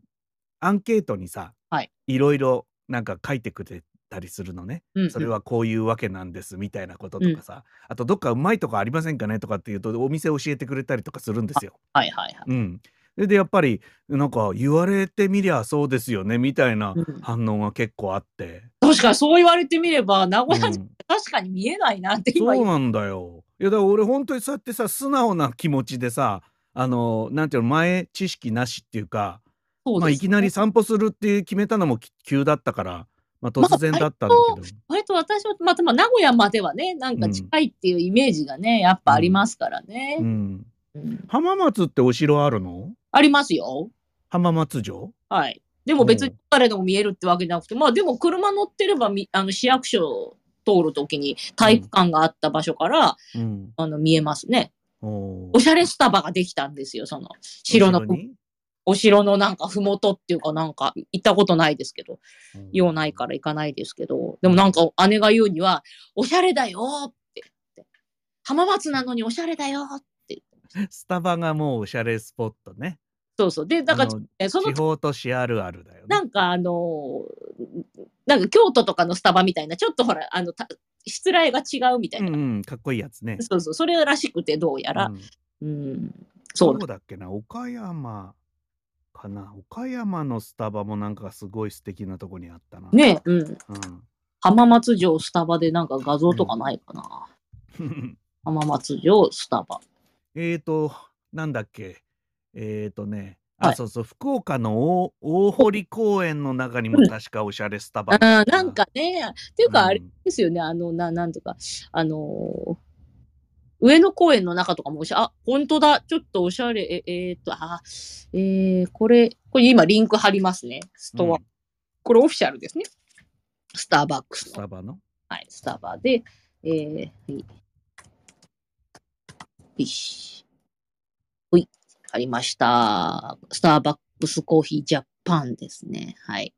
アンケートにさ、はい、ろいろなんか書いてくれたりするのね、うんうんそれはこういうわけなんですみたいなこととかさ、あとどっかうまいとこありませんかねとかっていうとお店教えてくれたりとかするんですよ。はいはいはい。うん、それでやっぱりなんか言われてみりゃそうですよねみたいなうん反応が結構あって。確かにそう言われてみれば、名古屋うん人確かに見えないなって今そうなんだよ。いやだから俺本当にそうやってさ素直な気持ちでさあのなんていうの前知識なしっていうかまあ、いきなり散歩するって決めたのもき急だったから、まあ、突然だったんだけど、割と私は、まあ、まあ名古屋まではね、なんか近いっていうイメージがね、やっぱありますからね。うん、うん。浜松ってお城あるの？ありますよ。浜松城？はい。でも別にうん誰でも見えるってわけじゃなくて、まあでも車乗ってればみあの市役所通るときに体育館があった場所から、うん、あの見えますね。おおしゃれスタバができたんですよ、その城のお城のなんかふもとっていうかなんか行ったことないですけど、うん用ないから行かないですけど、でもなんか姉が言うには、おしゃれだよって言って。浜松なのにおしゃれだよって言って。スタバがもうおしゃれスポットねそうそう。で、だからその地方都市あるあるだよねなんかあのーなんか京都とかのスタバみたいな、ちょっとほら、あの、たしつらいが違うみたいな。うんうんかっこいいやつねそうそう、それらしくてどうやら。うんうん、そうだっけな岡山かな。岡山のスタバもなんかすごい素敵なとこにあったな。ねうん。う浜松城スタバでなんか画像とかないかな。ん。浜松城スタバ。えーと、なんだっけ、えーとね、あ、はい。そうそう、福岡の大大堀公園の中にもうん。確かおしゃれスタバあがあなん、かね、っていうかあれうん。ですよね、あの、ななんとか、あのー上野公園の中とかもおしゃ、あ、本当だ、ちょっとおしゃれ、え、えーっと、あ、えー、これ、これ今リンク貼りますね、ストア。うんこれオフィシャルですね。スターバックスの、スタバの？はい、スタバで、えー、はい。よし。ほい、ありました。スターバックスコーヒージャパンですね。はい。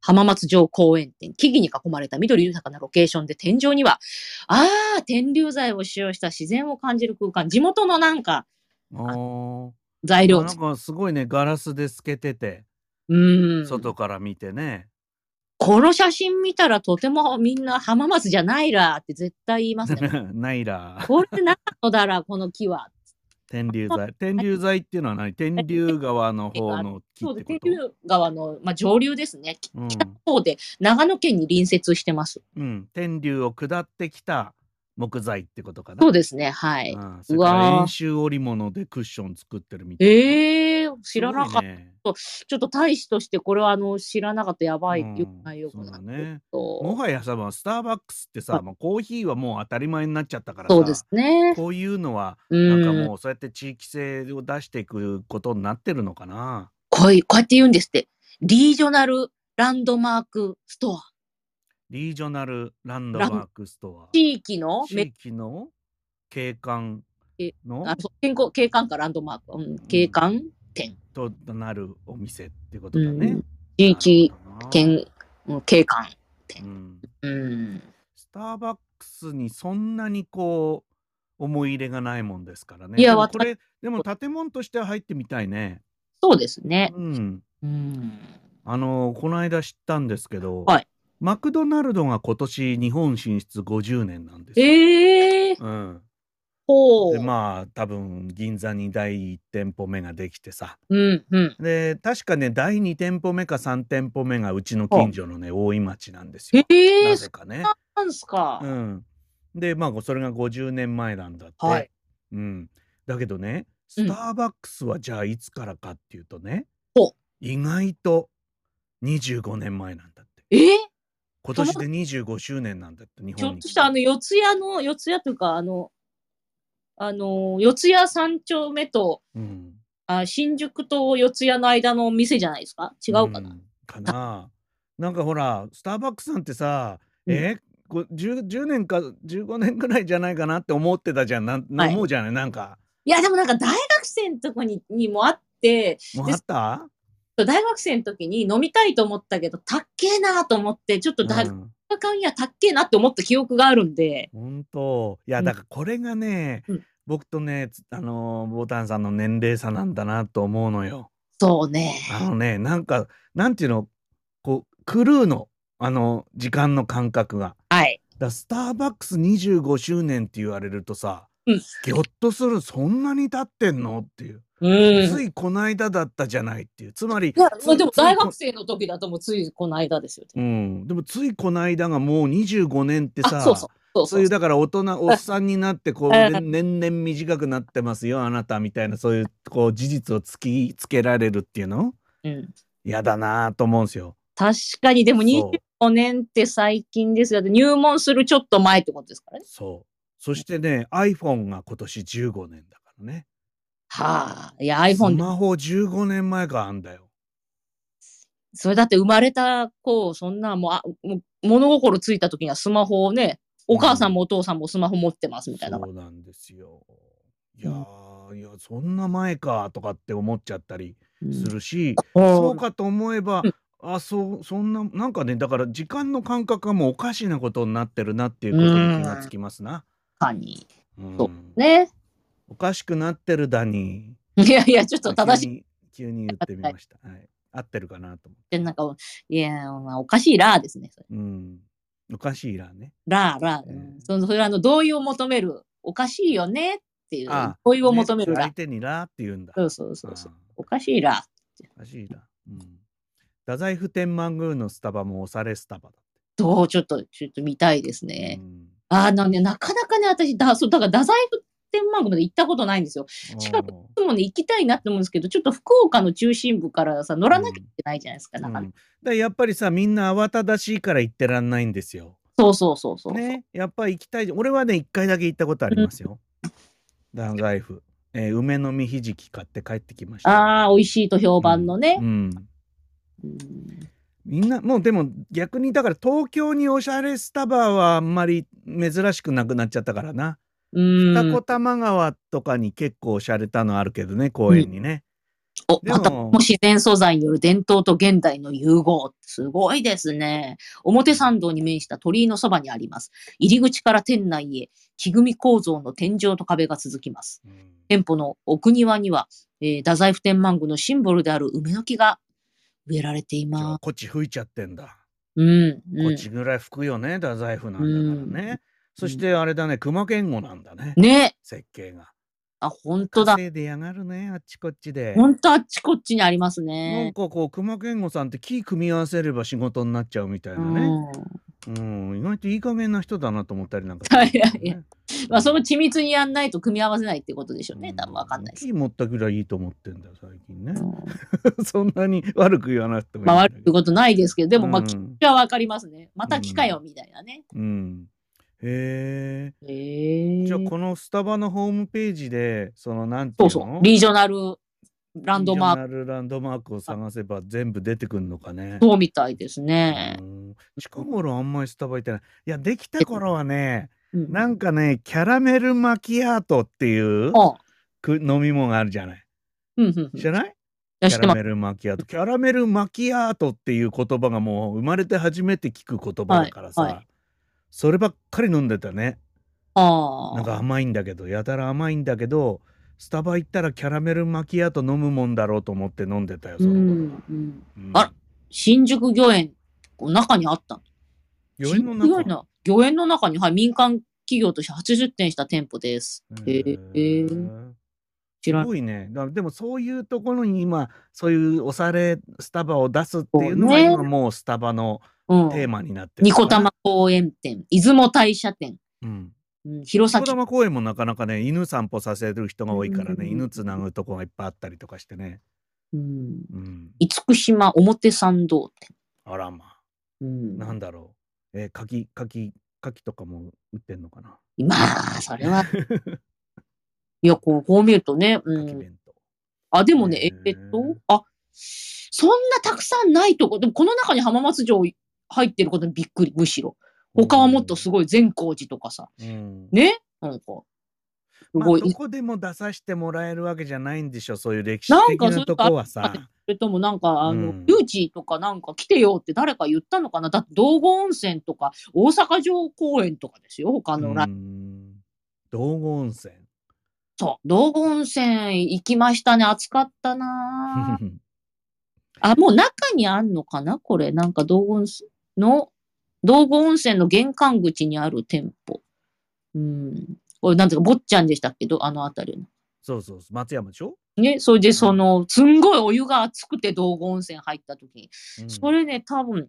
浜松城公園店、木々に囲まれた緑豊かなロケーションで天井には、ああ、天竜材を使用した自然を感じる空間、地元のなんかあ材料あ、なんかすごいね、ガラスで透けてて、うーん。外から見てね。この写真見たらとてもみんな浜松じゃないらって絶対言いますね。ないら。これ何のだら、この木は。天竜剤。天竜剤っていうのは何？天竜川の方の木そうで、ってこと？天竜川の、まあ、上流ですね。うん北の方で長野県に隣接してます。うん。天竜を下ってきた木材ってことかな？そうですね、はい。うんそれからうわー円周織物でクッション作ってるみたいな。ええー、知らなかった。ねちょっと大使としてこれはあの知らなかったやばいうんよくないうないだねともはやさ、まあスターバックスってさ、はいまあ、コーヒーはもう当たり前になっちゃったからさそうですね。こういうのはうなんかん。もうそうやって地域性を出していくことになってるのかな？こういうこうやって言うんですって。リージョナルランドマークストア。リージョナルランドマークストア。地域の？地域の？景観の？あそう健康景観かランドマーク、うん、景観店、となるお店ってことだね。うん地域県、うん景観うん。うん。スターバックスにそんなにこう思い入れがないもんですからね。いやこれでも建物としては入ってみたいね。そうですね。うん。うん。あのこの間知ったんですけど、はいマクドナルドが今年日本進出50年なんですよ。ええー、うん、ほう、でまあ多分銀座に第1店舗目ができてさ。うんうん。で確かね第2店舗目か3店舗目がうちの近所のね大井町なんですよ。ええー、そなぜかね。うなんすか、うん、でまあそれが50年前なんだって。はい。うん、だけどねスターバックスはじゃあいつからかっていうとね、ほう。意外と25年前なんだって。えー、今年で25周年なんだって日ちょ本にっとしたあの四谷の四谷というかあのあの四谷三丁目とうん、あ新宿と四谷の間の店じゃないですか？違うかな、ん。かな。なんかほらスターバックスさんってさ、うん。えこ 10, 10年か15年ぐらいじゃないかなって思ってたじゃん。なん、はい。思うじゃない？なんか。いやでもなんか大学生のとこににもあってもうあった？大学生の時に飲みたいと思ったけどたっけえなと思ってちょっと大学うん。たっけえなって思った記憶があるんで。本当。いやうんだからこれがね、うん。僕とねつあのーボタンさんの年齢差なんだなと思うのよ。そうね。あのねなんかなんていうの？こうクルーのあの時間の感覚が。はい。だスターバックス25周年って言われるとさ、うん。ぎょっとするそんなに経ってんの？っていう、うん。ついこの間だったじゃないっていう。つまりいやつまあでも大学生の時だともうついこの間ですよ、うん、でもついこの間がもう25年ってさあそうそう。そうそういうだから大人おっさんになってこう年々短くなってますよあなたみたいなそういうこう事実を突きつけられるっていうの？うん、嫌だなと思うんですよ。確かに。でもそう。25年って最近ですよ。入門するちょっと前ってことですからね。そうそしてね iPhone が今年15年だからね。はあいやス iPhone マホ15年前からあんだよ。それだって生まれた子そんなもうあもう物心ついた時にはスマホをねお母さんもお父さんもスマホ持ってますみたいな、そうなんですよ。いやー、いやそんな前かとかって思っちゃったりうん。するし、う。んそうかと思えば、うん。あそうそんななんかねだから時間の感覚がもうおかしなことになってるなっていうことに気がつきますな。かにうんそうねおかしくなってるだに。いやいやちょっと正しいっ急に言ってみました。はい。合ってるかなと思って。てなんかいやまあおかしいラーですねうん。おかしいらね。ラーラー、うんそのそれはあの同意を求めるおかしいよねっていうあ同意を求めるラー、ね相手にらって言うんだ。そうそうそうそうあおかしいラーおかしいな。うん。太宰府天満宮のスタバもおされスタバだって。どうちょっとちょっと見たいですね、うんああなんでなかなかね私だそうだから太宰府天満宮まで行ったことないんですよ。近くもね行きたいなって思うんですけどちょっと福岡の中心部からさ乗らなきゃいけないじゃないですか、うん。なかなかうんだからやっぱりさみんな慌ただしいから行ってらんないんですよ。そうそうそうそう、ね、やっぱり行きたい。俺はね一回だけ行ったことありますよ。太宰府、えー梅の実ひじき買って帰ってきました。ああ美味しいと評判のね。う、ん。うんみんなもうでも逆にだから東京におしゃれスタバはあんまり珍しくなくなっちゃったからな。うん二子玉川とかに結構おしゃれたのあるけどね公園にね。でもおまたも自然素材による伝統と現代の融合。すごいですね。表参道に面した鳥居のそばにあります。入り口から店内へ木組み構造の天井と壁が続きます。うん店舗の奥庭には、えー太宰府天満宮のシンボルである梅の木が植えられていじゃあまこっち吹いちゃってんだ。す。うん。うんこっちぐらい吹くよね太宰府なんだからね。うんそしてあれだね熊健吾なんだねね。設計が。あ、本当だ。稼いでやがるねあっちこっちで。本当あっちこっちにありますなんね。かこう熊健吾さんって木組み合わせれば仕事になっちゃうみたいなうね。ん。うん、意外といい加減な人だなと思ったりなんか、いやいやまあ、その緻密にやんないと組み合わせないってことでしょうね。多分わかんないです。木持ったぐらいいいと思ってんだよ最近ね。うんそんなに悪く言わなくてもいいんまあ。悪いことないですけど、でも、まあ、うん気はわかりますね。また木かよ、みたいなね。うん。へえ。へえ。じゃあこのスタバのホームページでそのなんてそいううのそう。リージョナルランドマーク。ランドマークを探せば全部出てくるのかね。そうみたいですね。うん近頃あんまりスタバ行ってない。いや、できた頃はね、うんなんかね、キャラメルマキアートっていうあく飲み物があるじゃない。うんうんうん。い知らない？キャラメルマキアート。キャラメルマキアートっていう言葉がもう生まれて初めて聞く言葉だからさ、はいはいそればっかり飲んでたね。ああ。なんか甘いんだけど、やたら甘いんだけど、スタバ行ったらキャラメルマキアート飲むもんだろうと思って飲んでたよ、その頃。うんうん。うんあら新宿御苑、中にあった。御苑の中？苑の御苑の中に、はい、民間企業として初出店した店舗です。へえー。すごいね。だでもそういうところに今、そういうおしゃれスタバを出すっていうのが今もうスタバのうん。テーマになってるニコのかな。玉公園店、出雲大社店、うん。うん、弘前。玉公園もなかなかね、犬散歩させる人が多いからね、うん犬つなぐとこがいっぱいあったりとかしてね。うん。うん。厳島表参道店。あらまあ、うん。なんだろう。えー、柿、柿、柿とかも売ってんのかな？まあ、それは。いや、こう、こう見るとね、うん。あ、でもね、えっと、あ、そんなたくさんないとこ、でもこの中に浜松城入ってることにびっくり、むしろ。他はもっとすごい善光寺とかさ、うん。ね？なんか、すまあ、どこでも出させてもらえるわけじゃないんでしょ、そういう歴史的なとこはさ。それともなんか、あの、うん。誘致とかなんか来てよって誰か言ったのかな？だって道後温泉とか大阪城公園とかですよ、他のラ、うん道後温泉。そう、道後温泉行きましたね、暑かったな。ぁ あ、もう中にあんのかな？これ、なんか道後温泉の、道後温泉の玄関口にある店舗。うん。これなんていうか、坊っちゃんでしたっけ？ど、あの辺りの。そうそうそう、松山でしょ、ね、それでその、すんごいお湯が熱くて道後温泉入った時に、うんそれね、多分、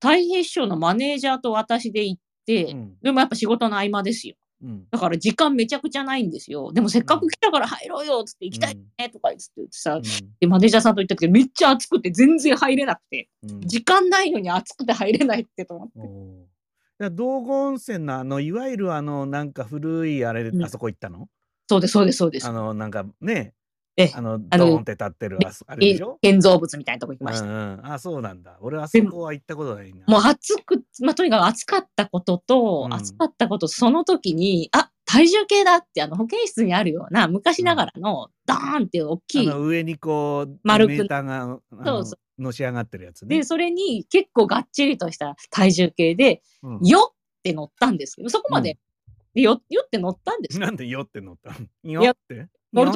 太平師匠のマネージャーと私で行って、うんでもやっぱ仕事の合間ですよ。うん。だから時間めちゃくちゃないんですよ。でもせっかく来たから入ろうよっつって行きたいねとか言ってさ、でマネージャーさんと言ったけどめっちゃ暑くて全然入れなくて、うん。うん時間ないのに暑くて入れないってと思って。道後温泉のあのいわゆるあのなんか古いあれ、うん。あそこ行ったの？そうです、そうです、そうです。あ。のなんかねええあのあのドーンって立ってるあそあれでしょ？建造物みたいなとこ行きました。うんうん、あそうなんだ。俺あそこは行ったことないな。もう暑く、まあ、とにかく暑かったことと、うん。暑かったこと、その時に、あ、体重計だって、あの、保健室にあるような、昔ながらの、ダーンっていう大きい。あの上にこう丸くメーターがそうそのし上がってるやつね。で、それに結構がっちりとした体重計で、うん。よって乗ったんですけど、そこまで、でよ、よって乗ったんですよ。なんでよって乗ったの？よって？乗る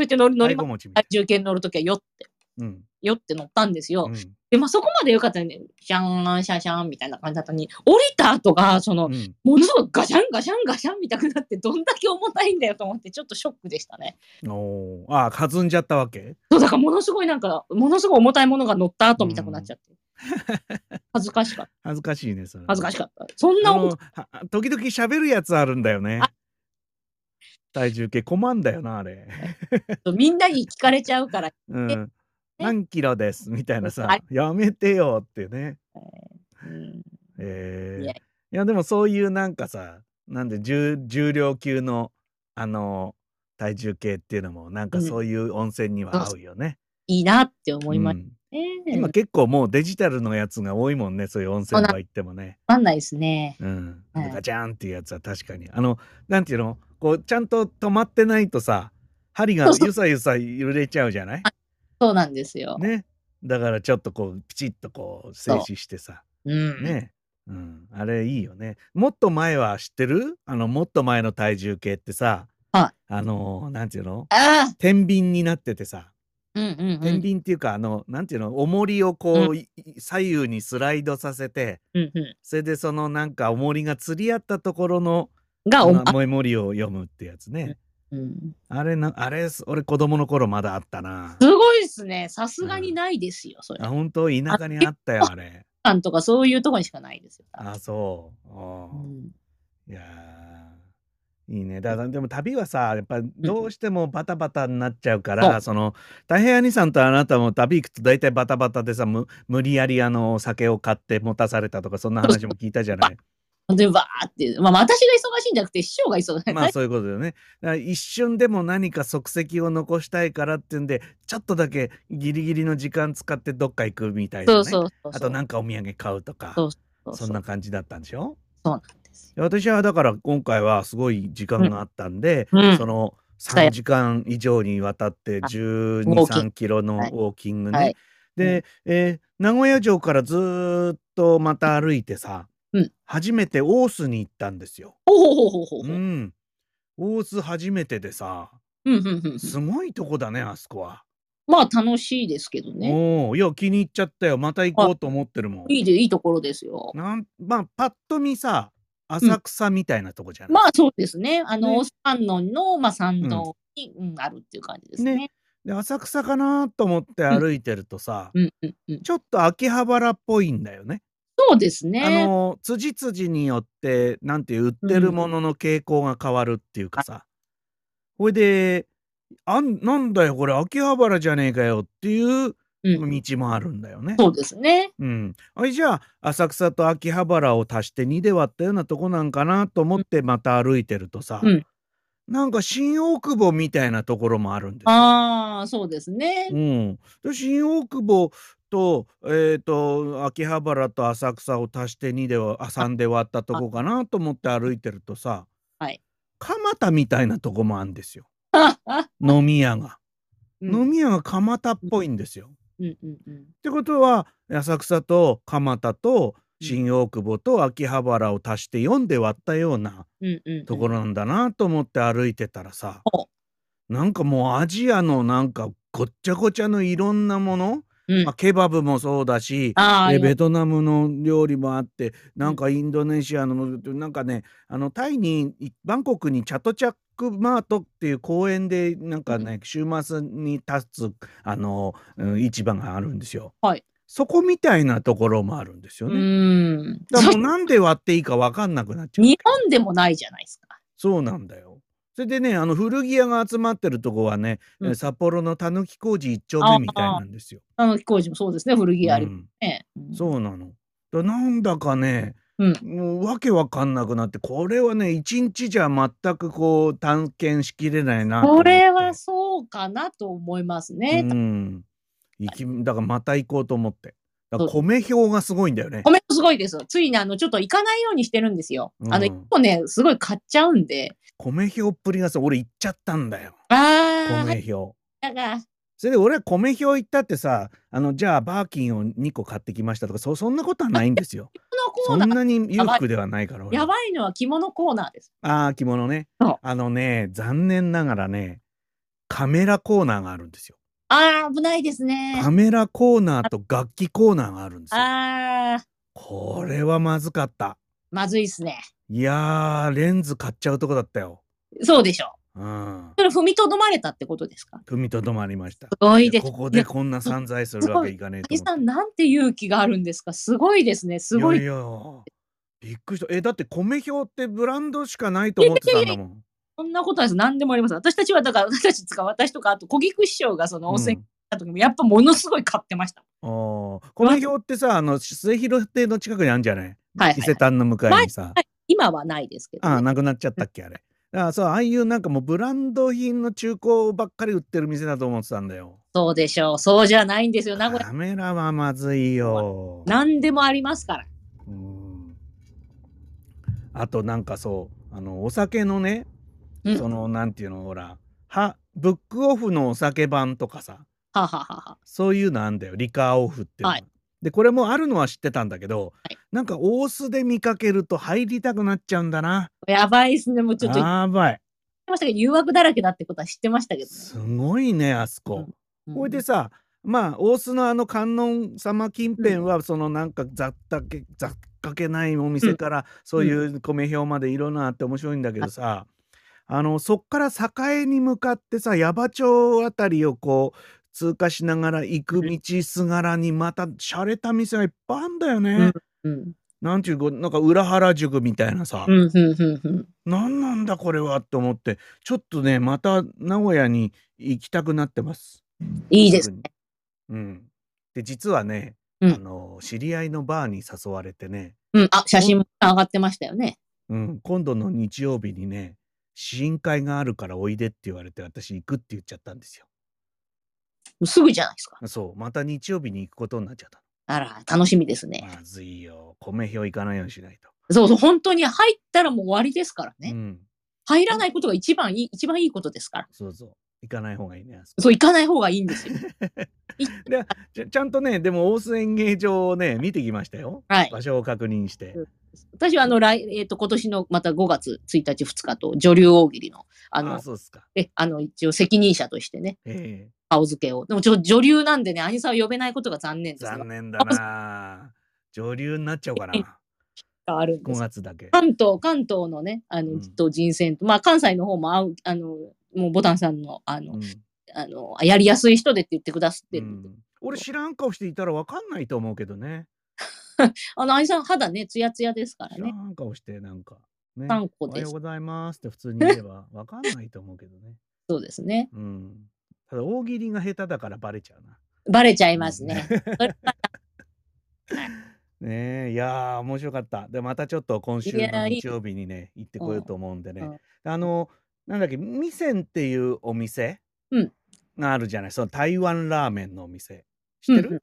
よってそれで乗り乗りま太鼓持ちみたい体重計に乗るときはよって、うんよって乗ったんですよ。うんで、まあそこまでよかったね。シャーン、シャンシャンみたいな感じだったのに、降りた後が、その、うんものすごいガシャンガシャンガシャンみたくなって、どんだけ重たいんだよと思って、ちょっとショックでしたね。おーあ弾んじゃったわけ？そう、だからものすごいなんか、ものすごい重たいものが乗った後見たくなっちゃって。恥ずかしかった。恥ずかしいねそれ恥ずかしかった。そんな時々喋るやつあるんだよねあ体重計困んだよなあれ。たみんなに聞かれちゃうから。うん。何キロです？みたいなさ。はい。やめてよってね。うん。えー、いや。いやでもそういうなんかさなんで重重量級のあの体重計っていうのもなんかうん。そういう温泉には合うよね、いいなって思いましうん。今結構もうデジタルのやつが多いもんねそういう温泉は行ってもね。わかんないですね。うん、はいガチャンっていうやつは確かに。あのなんていうの？こうちゃんと止まってないとさ針がそうそう。ゆさゆさ揺れちゃうじゃない？そうなんですよ。ね。だからちょっとこうピチッとこう静止してさ。うん。ね。うん、あれいいよね。もっと前は知ってる？あのもっと前の体重計ってさ、はい。あのなんていうの？ああ天秤になっててさうんうんう天ん。秤っていうか、あのなんていうの重りをこう、い左右にスライドさせてうんうそれでそのなんか重りが釣り合ったところのん。が、おあメモリを読むってやつね。うんあれな、あれ、俺子供の頃まだあったな。すごいですね。さすがにないですよ、それあ、。本当？田舎にあったよ、あれ。館とかそういうとこにしかないですよ。あ、そう。あーうんいやーいいね。だから、でも旅はさ、やっぱどうしてもバタバタになっちゃうから、その、太平洋兄さんとあなたも旅行くと大体バタバタでさ、む無理やりあの、お酒を買って持たされたとか、そんな話も聞いたじゃない？で、わーって、まあ、私が忙しいんじゃなくて、師匠が忙しい。まあそういうことだよね。だから一瞬でも何か足跡を残したいからっていうんで、ちょっとだけギリギリの時間使ってどっか行くみたいなね。そうそうそうあとなんかお土産買うとか、そんな感じだったんでしょ？そう。私はだから今回はすごい時間があったんで、うんその伝え3時間以上にわたってあ12、ウォーキング3キロのウはいォーキングね。はいで、えー名古屋城からずーっとまた歩いてさ、うん初めて大須に行ったんですよ。大須初めてでさ、うんうんうんうん。すごいとこだね、あそこは。まあ、楽しいですけどね。おお、いや、気に入っちゃったよ。また行こうと思ってるもん。いいで、いいところですよ。なんまあ、パッと見さ、浅草みたいなとこじゃない、まあ、そうですね。あの、ね観音の、まあ、参道に、うんあるっていう感じですね。ねで浅草かなと思って歩いてるとさ、うんうんうん。ちょっと秋葉原っぽいんだよね。そうですあね。の辻々によってなんて売ってるものの傾向が変わるっていうかさ、ほいであんなんだよこれ秋葉原じゃねえかよっていううん、道もあるんだよね。そうですね。うん、あれじゃあ浅草と秋葉原を足して2で割ったようなとこなんかなと思ってまた歩いてるとさ、うんなんか新大久保みたいなところもあるんですよ。ああ、そうですね。うん、で新大久保と,、えー、と秋葉原と浅草を足して2ではあ3で割ったとこかなと思って歩いてるとさ、はい蒲田みたいなとこもあるんですよ 飲み屋が。うん飲み屋が蒲田っぽいんですよ。うんうんうん。ってことは浅草と蒲田と新大久保と秋葉原を足して4で割ったようなうんうんうん。ところなんだなと思って歩いてたらさ、ほなんかもうアジアのなんかごっちゃごちゃのいろんなもの、うんまあ、ケバブもそうだしベトナムの料理もあってなんかインドネシアのもなんかねあのタイにいバンコクにチャトチャックマートっていう公園でなんかね週末に立つあの、うん市場があるんですよ。はいそこみたいなところもあるんですようね。ん。だからもうなんで割っていいか分かんなくなっちゃう。日本でもないじゃないですか。そうなんだよ。それでねあの古着屋が集まってるとこはね、うんえ札幌のたぬき工事一丁目みたいなんですよ。あの、工事もそうですね。古着屋あり。うんそうなの。だなんだかね、うん。もうわけわかんなくなってこれはね一日じゃ全くこう探検しきれないなと思って。これはそうかなと思いますね。うん。行きだからまた行こうと思って。だからそう米表がすごいんだよね。コメントすごいです。ついにあの、ちょっと行かないようにしてるんですよ。あの、うん一個ね、すごい買っちゃうんで。米表っぷりがさ俺行っちゃったんだよ。ああ、米表。だが、それで俺は米表行ったってさあのじゃあバーキンを2個買ってきましたとかそそんなことはないんですよコーナー、そんなに裕福ではないから俺やばいのは着物コーナーです。ああ着物ね。あのね残念ながらねカメラコーナーがあるんですよ。ああ、危ないですね。カメラコーナーと楽器コーナーがあるんですよ。ああ、これはまずかった。まずいっすね。いやーレンズ買っちゃうとこだったよ。そうでしょう。うんそれ踏みとどまれたってことですか？踏みとどまりましたすごいです。ここでこんな散財するわけいかねえとさん、なんて勇気があるんですか？すごいですね。すごい。いやいやびっくりしたえだって米表ってブランドしかないと思ってたんだもんそんなことないです。何でもあります。私たちは、だから、私たちつか、私とか、あと、小菊師匠がその温泉行った時も、やっぱものすごい買ってました。あー米表ってさあの末広亭の近くにあるんじゃない？はいはい伊勢丹の向かいにさ、はい今はないですけど、ね。ああなくなっちゃったっけあれだからそうああいうなんかもうブランド品の中古ばっかり売ってる店だと思ってたんだよ。そうでしょう。そうじゃないんですよ。名古屋、カメラはまずいよ。何でもありますから。うん。あとなんかそうあのお酒のね、うん。そのなんていうのほらはブックオフのお酒版とかさ。はははは。そういうのあんだよ。リカーオフっていうの。ははい。でこれもあるのは知ってたんだけど、はいなんか大須で見かけると入りたくなっちゃうんだな。やばいっすね。もうちょっと。やばい。ましたけど、誘惑だらけだってことは知ってましたけどね。すごいねあそこ、うん。ほいでさまあ大須のあの観音様近辺はそのなんか雑多け雑かけないお店からそういう米表までいろんなあって面白いんだけどさ、あのそっから栄に向かってさ矢場町あたりをこう通過しながら行く道すがらにまた洒落た店がいっぱいあんだよね。うん。なんちゅうこうなんか裏原宿みたいなさ、うん、うん、うん、うん。なんなんだこれはって思ってちょっとねまた名古屋に行きたくなってます。いいですね。うん、で実はね、うんあの知り合いのバーに誘われてねうん、あ、写真も上がってましたよね。うん、今度の日曜日にね、試飲会があるからおいでって言われて、私行くって言っちゃったんですよ。すぐじゃないですか。そう、また日曜日に行くことになっちゃったあら、楽しみですね。の。まずいよ。米表行かないようにしないと。そうそう、本当に入ったらもう終わりですからね。うん、入らないことが一番いい、一番いいことですから。そうそう。行かない方がいいね。あそう、行かない方がいいんですよ。でちゃちゃんとね、でも大須演芸場をね、見てきましたよ。はい。場所を確認して。私はあの、来、えっ、と、今年のまた5月1日2日と、女流大喜利の、ああの、そうですか。え、あの、一応責任者としてね、え顔付けを。でもちょっと女流なんでね、兄さんを呼べないことが残念えですが残念だな。女流になっちゃおうかな。5あるんです。月だけ。関東、関東のね、あの、うんと人選と、まあ、関西の方も会う、あの、もうボタンさんの、あの、うんあの、やりやすい人でって言ってくださってる。うん俺知らん顔していたら分かんないと思うけどね。あの、兄さん肌ね、ツヤツヤですから知らね。ん顔してなんか。ね、おは。ようございますって普通に言えば分かんないと思うけどね。そうですね。うん。ただ大喜利が下手だからバレちゃうな。バレちゃいますね。ねえ、いやー、面白かった。で、またちょっと今週の日曜日にね、行ってこようと思うんでね。うんあの、なんだっけ、ミセンっていうお店うんがあるじゃない。その台湾ラーメンのお店。知ってる、うんうん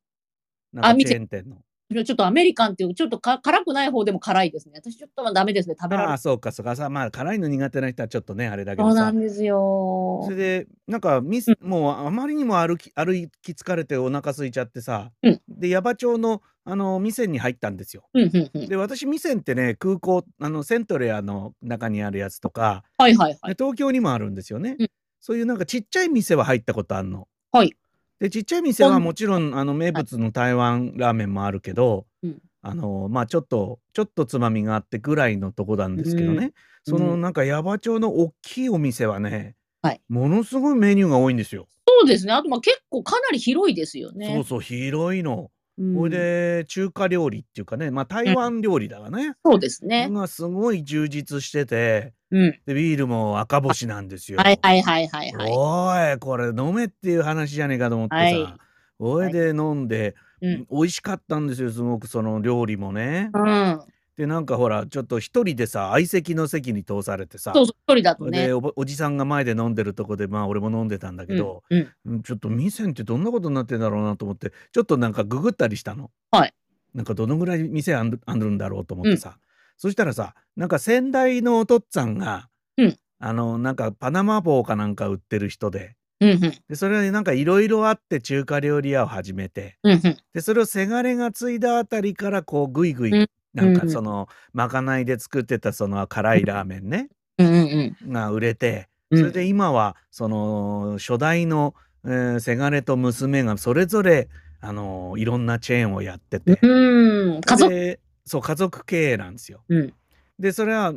なんかチェーン店の。ちょっとアメリカンっていう、ちょっとか辛くない方でも辛いですね。私ちょっとダメですね。食べられああ、ない。そうか、そうか。さまあ、辛いの苦手な人はちょっとね、あれだけどさそうなん。ですよそれ。で、なんかミス、もうあまりにも歩き、歩き疲れてお腹空いちゃってさ、うんで、矢場町の、あの、店に入ったんですよ。うんうんうん。で、私、店ってね、空港、あの、セントレアの中にあるやつとか、はいはいはい。で東京にもあるんですよね。うんそういうなんかちっちゃい店は入ったことあるの。はい。で、ちっちゃい店はうんもちろん、あの、名物の台湾ラーメンもあるけど、うんあの、まあ、ちょっと、ちょっとつまみがあってぐらいのとこなんですけどね。うんその、なんか、矢場町の大きいお店はね、はいものすごいメニューが多いんですよ。そうですね。あとまあ結構かなり広いですよね。そうそう、広いの。うれで、中華料理っていうかね、まあ、台湾料理だわね。そうですね。がすごい充実してて、うん。で、ビールも赤星なんですよ。はいはいはいはいはい。おい、これ飲めっていう話じゃねえかと思ってさ、はいおいで飲んで、うん美味しかったんですよ、すごくその料理もね。うん。で、なんかほら、ちょっと一人でさ、相席の席に通されてさ、そうそう、一人だとでね。おばおじさんが前で飲んでるとこで、まあ俺も飲んでたんだけど、うん。うんちょっと店ってどんなことになってんだろうなと思って、ちょっとなんかググったりしたの。はい。なんかどのぐらい店あるんだろうと思ってさ、そしたらさ、なんか先代のお父っつぁんが、うんあの、なんかパナマ棒かなんか売ってる人で、うんうん。で、それになんかいろいろあって中華料理屋を始めて、うんうん。で、それをせがれが継いだあたりから、こう、ぐいぐい、うんなんかうんその、まかないで作ってたその辛いラーメンね、うんうんうん。が売れて、うんそれで今は、その、初代の、えーせがれと娘がそれぞれ、あのいろんなチェーンをやってて、うん。家族。でそう、家族経営なんですよ。うん。で、それは、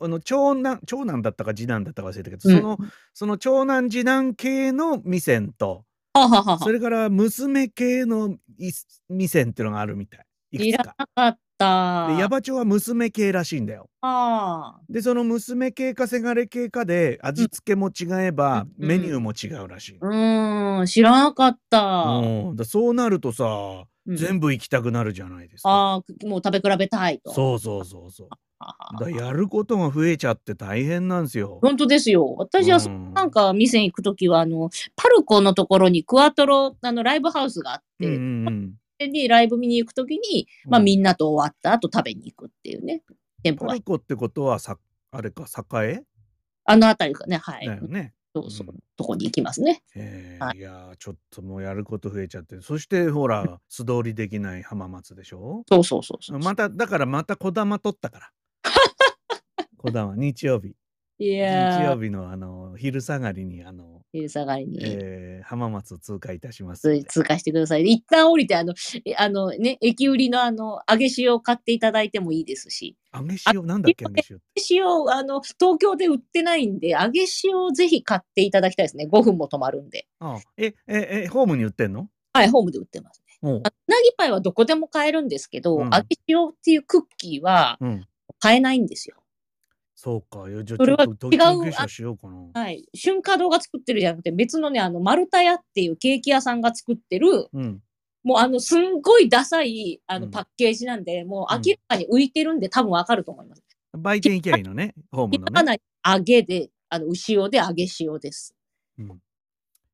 あの長男長男だったか次男だったか忘れたけど、うんそのその長男次男系の店と。それから娘系のい店っていうのがあるみたいい知ら。なかった。で矢場町は娘系らしいんだよ。ああ。でその娘系かせがれ系かで味付けも違えば、うんメニューも違うらしい。うーん、知らなかった。うんだそうなるとさ、うん全部行きたくなるじゃないですか。ああ、もう食べ比べたいと。そうそうそうそう。だやることが増えちゃって大変なんですよ。本当ですよ。私は、うんなんか店に行くときは、あの、パルコのところにクワトロ、あの、ライブハウスがあって、うんうんうんで、ライブ見に行くときに、まあ、うんみんなと終わった後食べに行くっていうね、店舗がパル、コってことはさあれか栄？あのあたりがね、はい。だよね。そうそう、うん。とこに行きますね。はいえーい。やーちょっともうやること増えちゃってそしてほら素通りできない浜松でしょ？そうそうそうそう。まただからまたこだま取ったから。こだま日曜日。い日やー、曜日のあの昼下がりにあの、昼下がりに。えー浜松を通過いたしますので通過してください。一旦降りて、あの、えあのね、駅売りのあの、揚げ塩を買っていただいてもいいですし、揚げ塩？なんだっけ揚げ塩って？揚げ塩、あの、東京で売ってないんで、揚げ塩をぜひ買っていただきたいですね。5分も止まるんで。あえええホームに売ってんの？はい、ホームで売ってますね。おうなぎパイはどこでも買えるんですけど、うん揚げ塩っていうクッキーはうん買えないんですよ。そうかいやじゃあそれはちょっと違うドキしようかなはい。春華堂が作ってるじゃなくて、別のね、あの、丸太屋っていうケーキ屋さんが作ってるうんもうあの、すんごいダサい、あの、うんパッケージなんで、もううん明らかに浮いてるんで、多分わかると思います。売店行きゃいいのね、ホームのね。ひらがなに揚げで、あの、牛尾で揚げ塩です。うん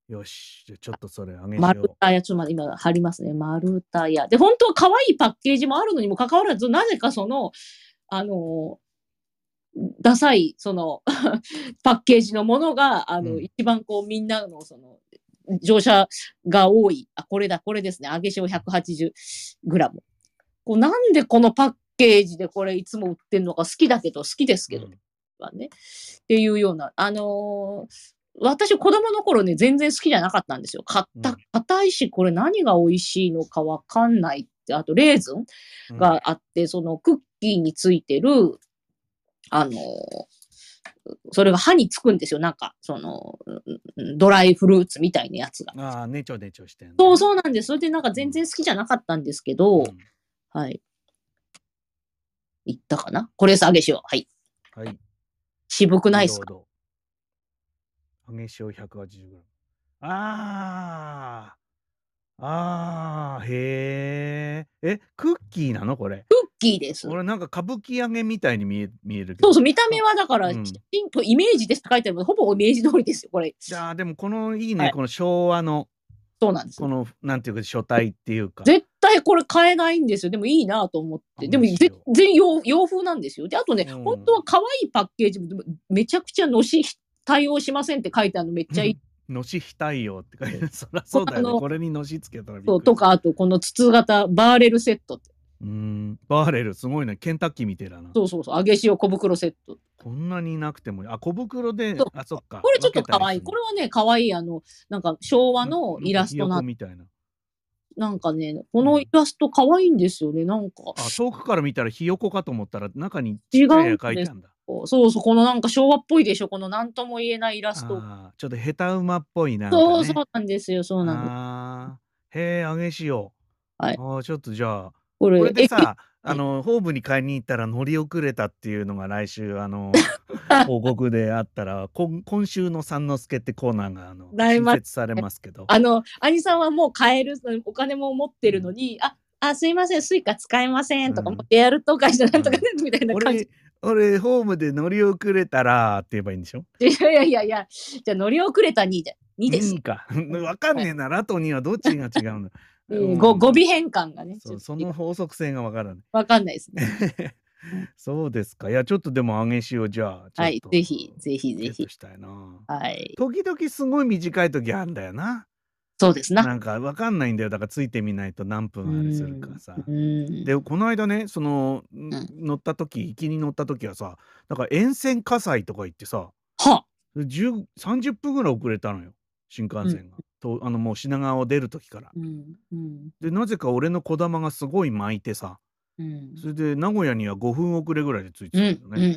よし、じゃあちょっとそれ、あげし丸よ太屋、ちょっと待って、今貼りますね。丸太屋。で、本当は可愛いパッケージもあるのにもかかわらず、なぜかその、あの、ダサい、その、パッケージのものが、あの、うん一番こう、みんなの、その、乗車が多い。あ、これだ、これですね。揚げ塩180グラム。こうなんでこのパッケージでこれいつも売ってんのか好きだけど、好きですう。けど、うんはね。っていうような、あのー私子供の頃ね、全然好きじゃなかったんですよ。かったうん、硬いし、これ何が美味しいのかわかんないって、あとレーズンうんがあって、そのクッキーについてる、あのーそれが歯につくんですよ。なんか、その、うんドライフルーツみたいなやつが。ああ、ねちょねちょしてんのねそうそうなんです。それでなんか全然好きじゃなかったんですけど、うんはい。いったかな？これです、揚げ塩。はい。はい。渋くないですか？か揚げ塩 180g。ああ。ああ、へえ。え、クッキーなのこれ？クッキーです。俺なんか歌舞伎揚げみたいに見え見えるけど。そうそう、見た目はだから、うんきちんとイメージですって書いてあるので、ほぼイメージ通りですよ、これ。じゃあでもこのいいね、はいこの昭和のそうなんですこ。のなんていうか書体っていうか。絶対これ買えないんですよ。でもいいなと思って。でも全然洋洋風なんですよ。で、あとね、うん本当は可愛いパッケージもでもめちゃくちゃのし対応しませんって書いてあるのめっちゃいい。のし非対応って書いてある。そりゃそうだよね。これにのしつけたらそうとか、あとこの筒型バーレルセットって。うーん。バーレルすごいね。ケンタッキーみてえだな。そうそうそう、揚げ塩小袋セット。こんなになくても。あ、小袋であ、そっか。これちょっと可愛い。これはね、可愛いあの、なんか昭和のイラストなみたいな。なんかね、このイラスト可愛いんですよね。なんか。あ、遠くから見たらひよこかと思ったら中に違うんちっちゃい絵描いてあるんだ。そうそう、このなんか昭和っぽいでしょ。このなんとも言えないイラスト。あーちょっとヘタ馬っぽいなね。そうそうなんですよ。そうなんです。あーへえ、揚げ塩。はいあーちょっとじゃあ、これこれでさ、えあの、ホームに買いに行ったら乗り遅れたっていうのが来週、あの、報告であったら、今今週の三之助ってコーナーが、あの、新なります設されますけど。あの、兄さんはもう買える、お金も持ってるのに、あ、あ、すいません、スイカ使えませんとか、うんもうデアルとかじゃなんとかね、みたいな感じ。俺、俺、ホームで乗り遅れたらって言えばいいんでしょ？いやいやいやいや、じゃあ乗り遅れた2で、2です。2か。わかんねえな、ラと2はどっちが違うの？語尾変換がね、そうその法則性がわからない。わかんないですね。そうですか。いや、ちょっとでも揚げ塩じゃあ、はい、ぜひ、ぜひぜひ。したいな。はい。時々すごい短い時あるんだよな。そうですな。なんかわかんないんだよ。だからついてみないと何分あれするかさ。うん。で、この間ね、その、ん乗った時、行きに乗った時はさ、だから沿線火災とか行ってさ、は10 30分ぐらい遅れたのよ。新幹線が。とあのもう品川を出る時から。うん。うん。で、なぜか俺のこだまがすごい巻いてさ、うん。それで名古屋には5分遅れぐらいで着いてうんたんだよね。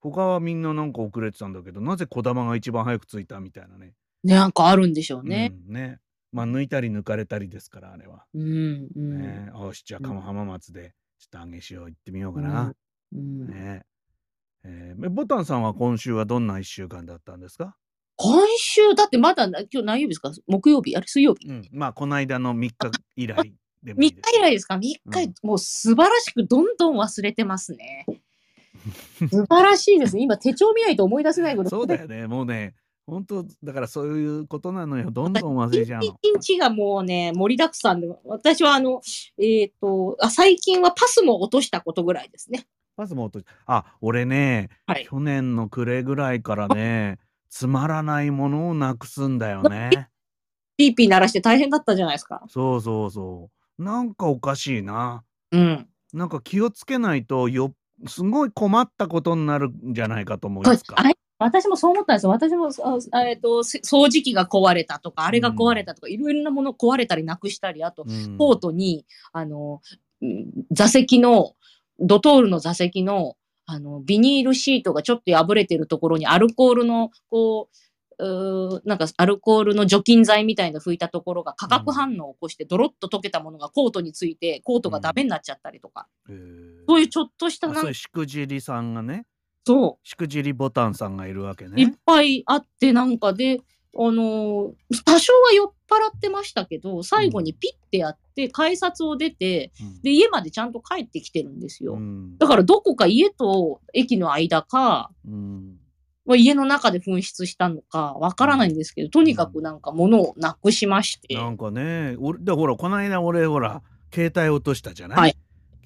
他はみんななんか遅れてたんだけど、なぜこだまが一番早く着いたみたいなね。ね、なんかあるんでしょうね。うん、ね。まあ抜いたり抜かれたりですから、あれは。うん。うん。ね、よし、じゃあ、うん浜松で、ちょっと揚げ塩行ってみようかな。うんねえーボタンさんは今週はどんな一週間だったんですか？今週、だってまだな、今日何曜日ですか？木曜日？あれ水曜日？うん。まあ、この間の3日以来でも ?3 いい日です。以来ですか ?3 日、うんもう素晴らしくどんどん忘れてますね。素晴らしいですね。今手帳見ないと思い出せないこと。そうだよね。もうね、本当だからそういうことなのよ。どんどん忘れちゃうの。一日がもうね、盛りだくさんで、私はあの、えっ、とあ、最近はパスも落としたことぐらいですね。パスも落としあ、俺ね、はい。去年の暮れぐらいからね、つまらないものをなくすんだよね。ピーピー鳴らして大変だったじゃないですか。そうそうそう。なんかおかしいな。うん。なんか気をつけないとよすごい困ったことになるんじゃないかと思いますか。あれ私もそう思ったんですよ。私も、あえっ、と、せ掃除機が壊れたとか、あれが壊れたとか、いろいろなもの壊れたりなくしたり、あと、うん。コートに、あの、うん座席の、ドトールの座席の、あの、ビニールシートがちょっと破れてるところにアルコールの、こう、なんかアルコールの除菌剤みたいなの拭いたところが化学反応を起こしてドロッと溶けたものがコートについてコートがダメになっちゃったりとか、へー。そういうちょっとしたなしくじりさんがねそしくじりボタンさんがいるわけう、いっね。ぱいあってなんかであの、多少は酔っ払ってましたけど、最後にピッてやって、改札を出て、うんで、家までちゃんと帰ってきてるんですよ。うんだからどこか家と駅の間か、うんまあ、家の中で紛失したのかわからないんですけど、とにかくなんか物をなくしまして。なんかね俺でほらこの間俺ほら携帯落としたじゃない、はい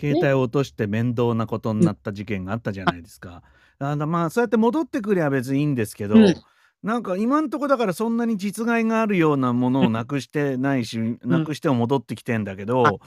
携帯落として面倒なことになった事件があったじゃないですか。あのまあそうやって戻ってくりゃ別にいいんですけど、うんなんか今んとこだからそんなに実害があるようなものをなくしてないし、なくしても戻ってきてんだけど、はい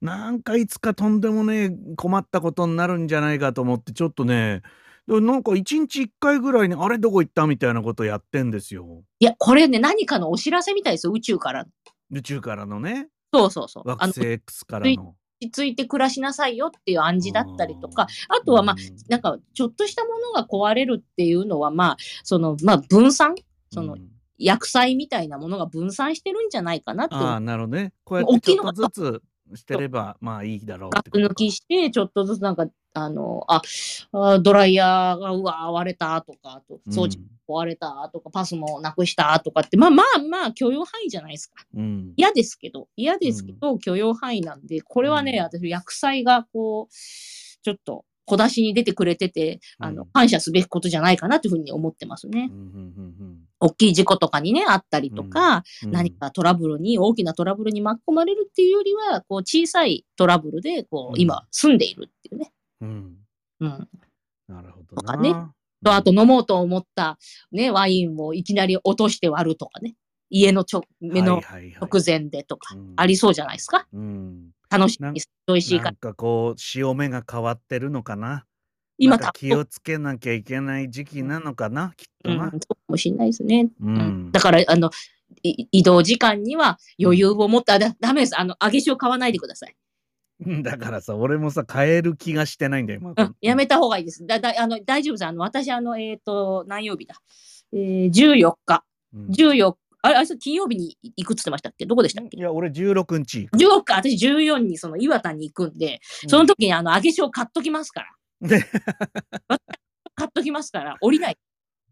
なんかいつかとんでもねえ困ったことになるんじゃないかと思ってちょっとねでなんか一日一回ぐらいにあれどこ行ったみたいなことやってんですよいや、これね、何かのお知らせみたいですよ、宇宙から。宇宙からのねそうそうそう。あの、惑星 X からの。落ち着いて暮らしなさいよっていう暗示だったりとか、あとはまあ、うん。なんか、ちょっとしたものが壊れるっていうのは、まあ、その、まあ、分散そのうん。薬剤みたいなものが分散してるんじゃないかなってああなるほどね。こうやってちょっ大きいのとずつしてればまあいいだろう抜きして、ちょっとずつなんか、あの、あ、あドライヤーがうわ割れたとか、あと装置壊れたとか、パスもなくしたとかって、まあまあまあ許容範囲じゃないですか。うん。うん嫌ですけど、嫌ですけど、許容範囲なんで、これはね、うん。私、薬剤がこう、ちょっと小出しに出てくれてて、あのうん、感謝すべきことじゃないかなというふうに思ってますね。う。んうん大きい事故とかにね、あったりとか、うんうん。何かトラブルに、大きなトラブルに巻き込まれるっていうよりは、こう、小さいトラブルで、こう、うん。今、住んでいるっていうね。うんうん。なるほどとかなねと、あと飲もうと思った、ね、ワインをいきなり落として割るとかね。家のちょ目の直前でとか、うんありそうじゃないですか？うん楽しみ、美味しいから。なんかこう潮目が変わってるのかな？今、なんか気をつけなきゃいけない時期なのかな？きっとうん、なそうかもしれないですね。ううんん、だから、あの、い移動時間には余裕を持った、だダメです。あの、揚げ塩買わないでください。うんだからさ俺もさ変える気がしてないんだよ今うん、やめた方がいいです。だ、だ、あの、大丈夫です。あの、私、あの、えっ、と、何曜日だ？えー、14日。うん14あれ、あれ、金曜日に行くっつってましたっけ？どこでしたっけ？いや俺16日 ?14 日、私14にその岩田に行くんで、その時にあの、揚げ塩買っときますから。で 買っときますから、降りない。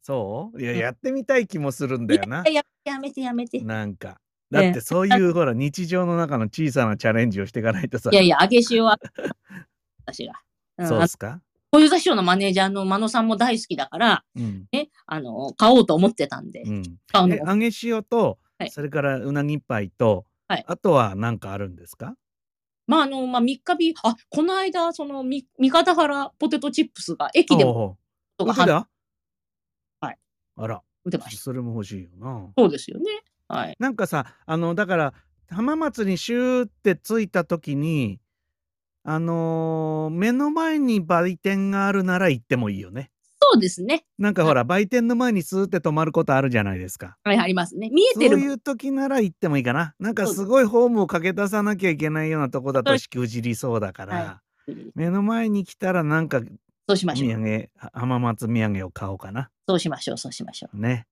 そう？いやうんやってみたい気もするんだよなやややめてやめて。いなんかだってそういうほら日常の中の小さなチャレンジをしていかないとさ。やいや、揚げ塩は、私が。うんそうですか？小遊三師匠のマネージャーの真野さんも大好きだから、うん。ね、あの、買おうと思ってたんで、うん。買うのえ揚げ塩と、はい。それからうなぎパイと、はい。あとは何かあるんですか？まあ、あの、まあ、三日日、あ、この間、その、み、三方原ポテトチップスが駅でも、あら。売ってました。それも欲しいよな。そうですよね。はい。なんかさあのだから浜松にシューって着いた時にあのー目の前に売店があるなら行ってもいいよねそうですね。なんかほら売店の前にスーって止まることあるじゃないですかはい、ありますね。見えそうてる。いう時なら行ってもいいかななんかそうですすごいホームを駆け出さなきゃいけないようなとこだはいとしくじりそうだから、は目の前に来たらなんか土そうしましょう。産は浜松土産を買おうかなそうしましょう。そうしましょう。ね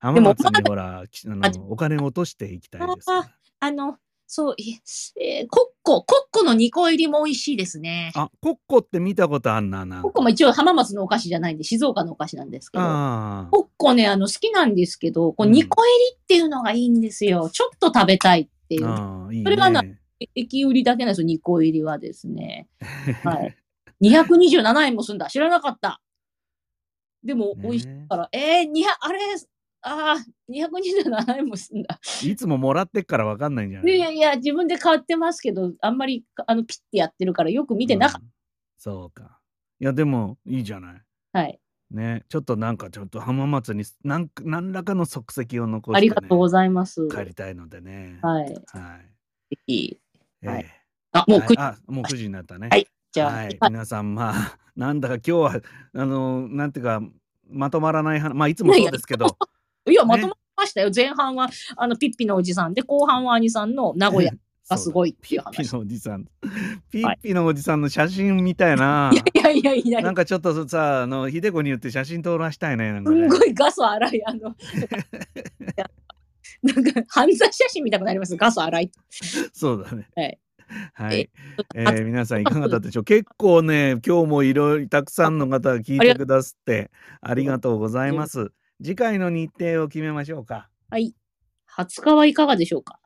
浜松にほらきあのお金を落としていきたいですからあの、そう、いえーコッコ、コッコの2個入りも美味しいですね。あコッコって見たことあんななコッコも一応浜松のお菓子じゃないんで、静岡のお菓子なんですけど。ああコッコね、あの、好きなんですけど、こううん2個入りっていうのがいいんですよ。ちょっと食べたいっていう。ああいいそれがなね駅売りだけなんですよ、2個入りはですね。はい。227円もすんだ。知らなかった。でも、美味しいねから。えー、200、あれ、ああ、227円もすんだ。いつももらってっからわかんないんじゃない？いやいや、自分で買ってますけど、あんまり、あの、ピッてやってるからよく見てなかっうんそうかいやでもいいじゃないた。はい。ねちょっとなんかちょっと浜松に何か何らかの足跡を残して、ね、ありがとうございます。帰りたいのでねはい。はい、ぜひ。はいええあ、もう9時。はもう9時になったねはいじゃあ、はいはい、皆さんまあなんだか今日はあのなんていうかまとまらない話まあいつもそうですけどいや、まとまりましたよ。前半は、あの、ピッピのおじさんで、後半は兄さんの名古屋。がすごいっていう話ピッピのおじさん ピッピのおじさんの写真みたいな、いやいやいやなん、かちょっとさあの秀子に言って写真撮らしたいねなんかねごいガス荒い、あの、なんか犯罪写真見たくなります、ガス荒い。そうだねはい。はい。えあー皆さんいかがだったでしょう？結構ね、今日もいろいろたくさんの方が聞いてくださってありがとうございます。次回の日程を決めましょうか。はい。20日はいかがでしょうか？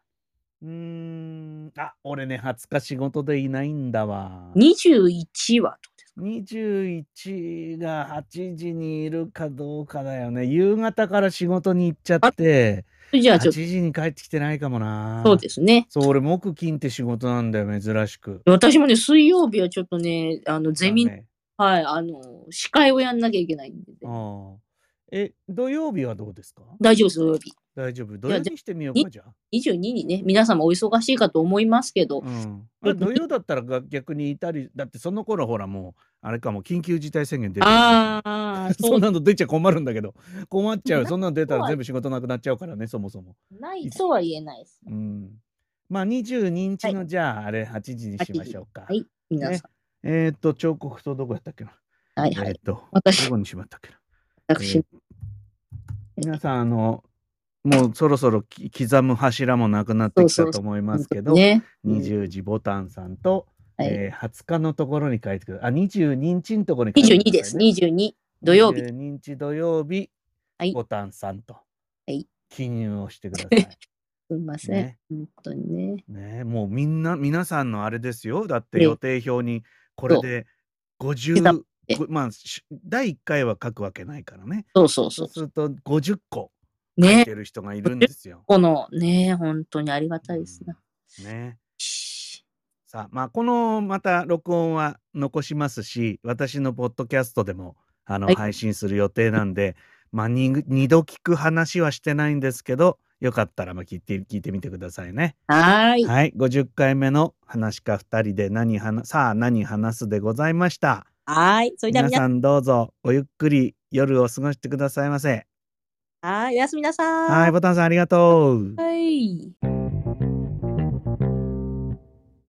うーん。あ、俺ね、20日仕事でいないんだわ。?21 はどうですか？21が8時にいるかどうかだよね。夕方から仕事に行っちゃって、8じゃあちょっと、時に帰ってきてないかもな。そうですね。そう、俺、木金って仕事なんだよ、珍しく。私もね、水曜日はちょっとね、あの、ゼミ、だねはい、あの、司会をやんなきゃいけないんで、ああ。え、土曜日はどうですか？大丈夫です、土曜日。大丈夫。土や曜日にしてみようか、じゃあ。22にね、皆様お忙しいかと思いますけど、うん。あ土曜だったらが逆にいたり、だってその頃ほらもう、あれかも、緊急事態宣言出てるああ、そそんなの出ちゃ困るんだけど、困っちゃう。なそんなの出たら全部仕事なくなっちゃうからね、そもそも。う、ないとは言えないです。うん。まあ、22日の、はじゃあ、あれ、8時にしましょうか。はい、皆さえーっと、彫刻刀どこやったっけな？ん。はいはい。えーっと、ど私こにしまったっけな？私、えー皆さん、あの、もうそろそろき刻む柱もなくなってきたと思いますけど、ね。うん20時ボタンさんと、はいえー20日のところに書いてください。あ、22日のところに書いてください、ね。22です。22。土曜日。22日土曜日、はいボタンさんと、はい記入をしてください。すみません。ね本当にね。ねもうみんな、皆さんのあれですよ。だってね予定表にこれで50、えごまあ、し第1回は書くわけないからね。そうそうそうう。そすると50個書いね。てる人がいるんですよ。このね、本当にありがたいですな。ね。しさあ、まあ、このまた録音は残しますし、私のポッドキャストでもあの、はい配信する予定なんで、まあ、に二度聞く話はしてないんですけど、よかったらまあ聞いて聞いてみてくださいね。はーい。はい、50回目の話か2人で何話さあ何話すでございました。はーい。それでは皆さん、皆さんどうぞごゆっくり夜を過ごしてくださいませ。はい。おやすみなさはい、い。ボタンさんありがとう。はい。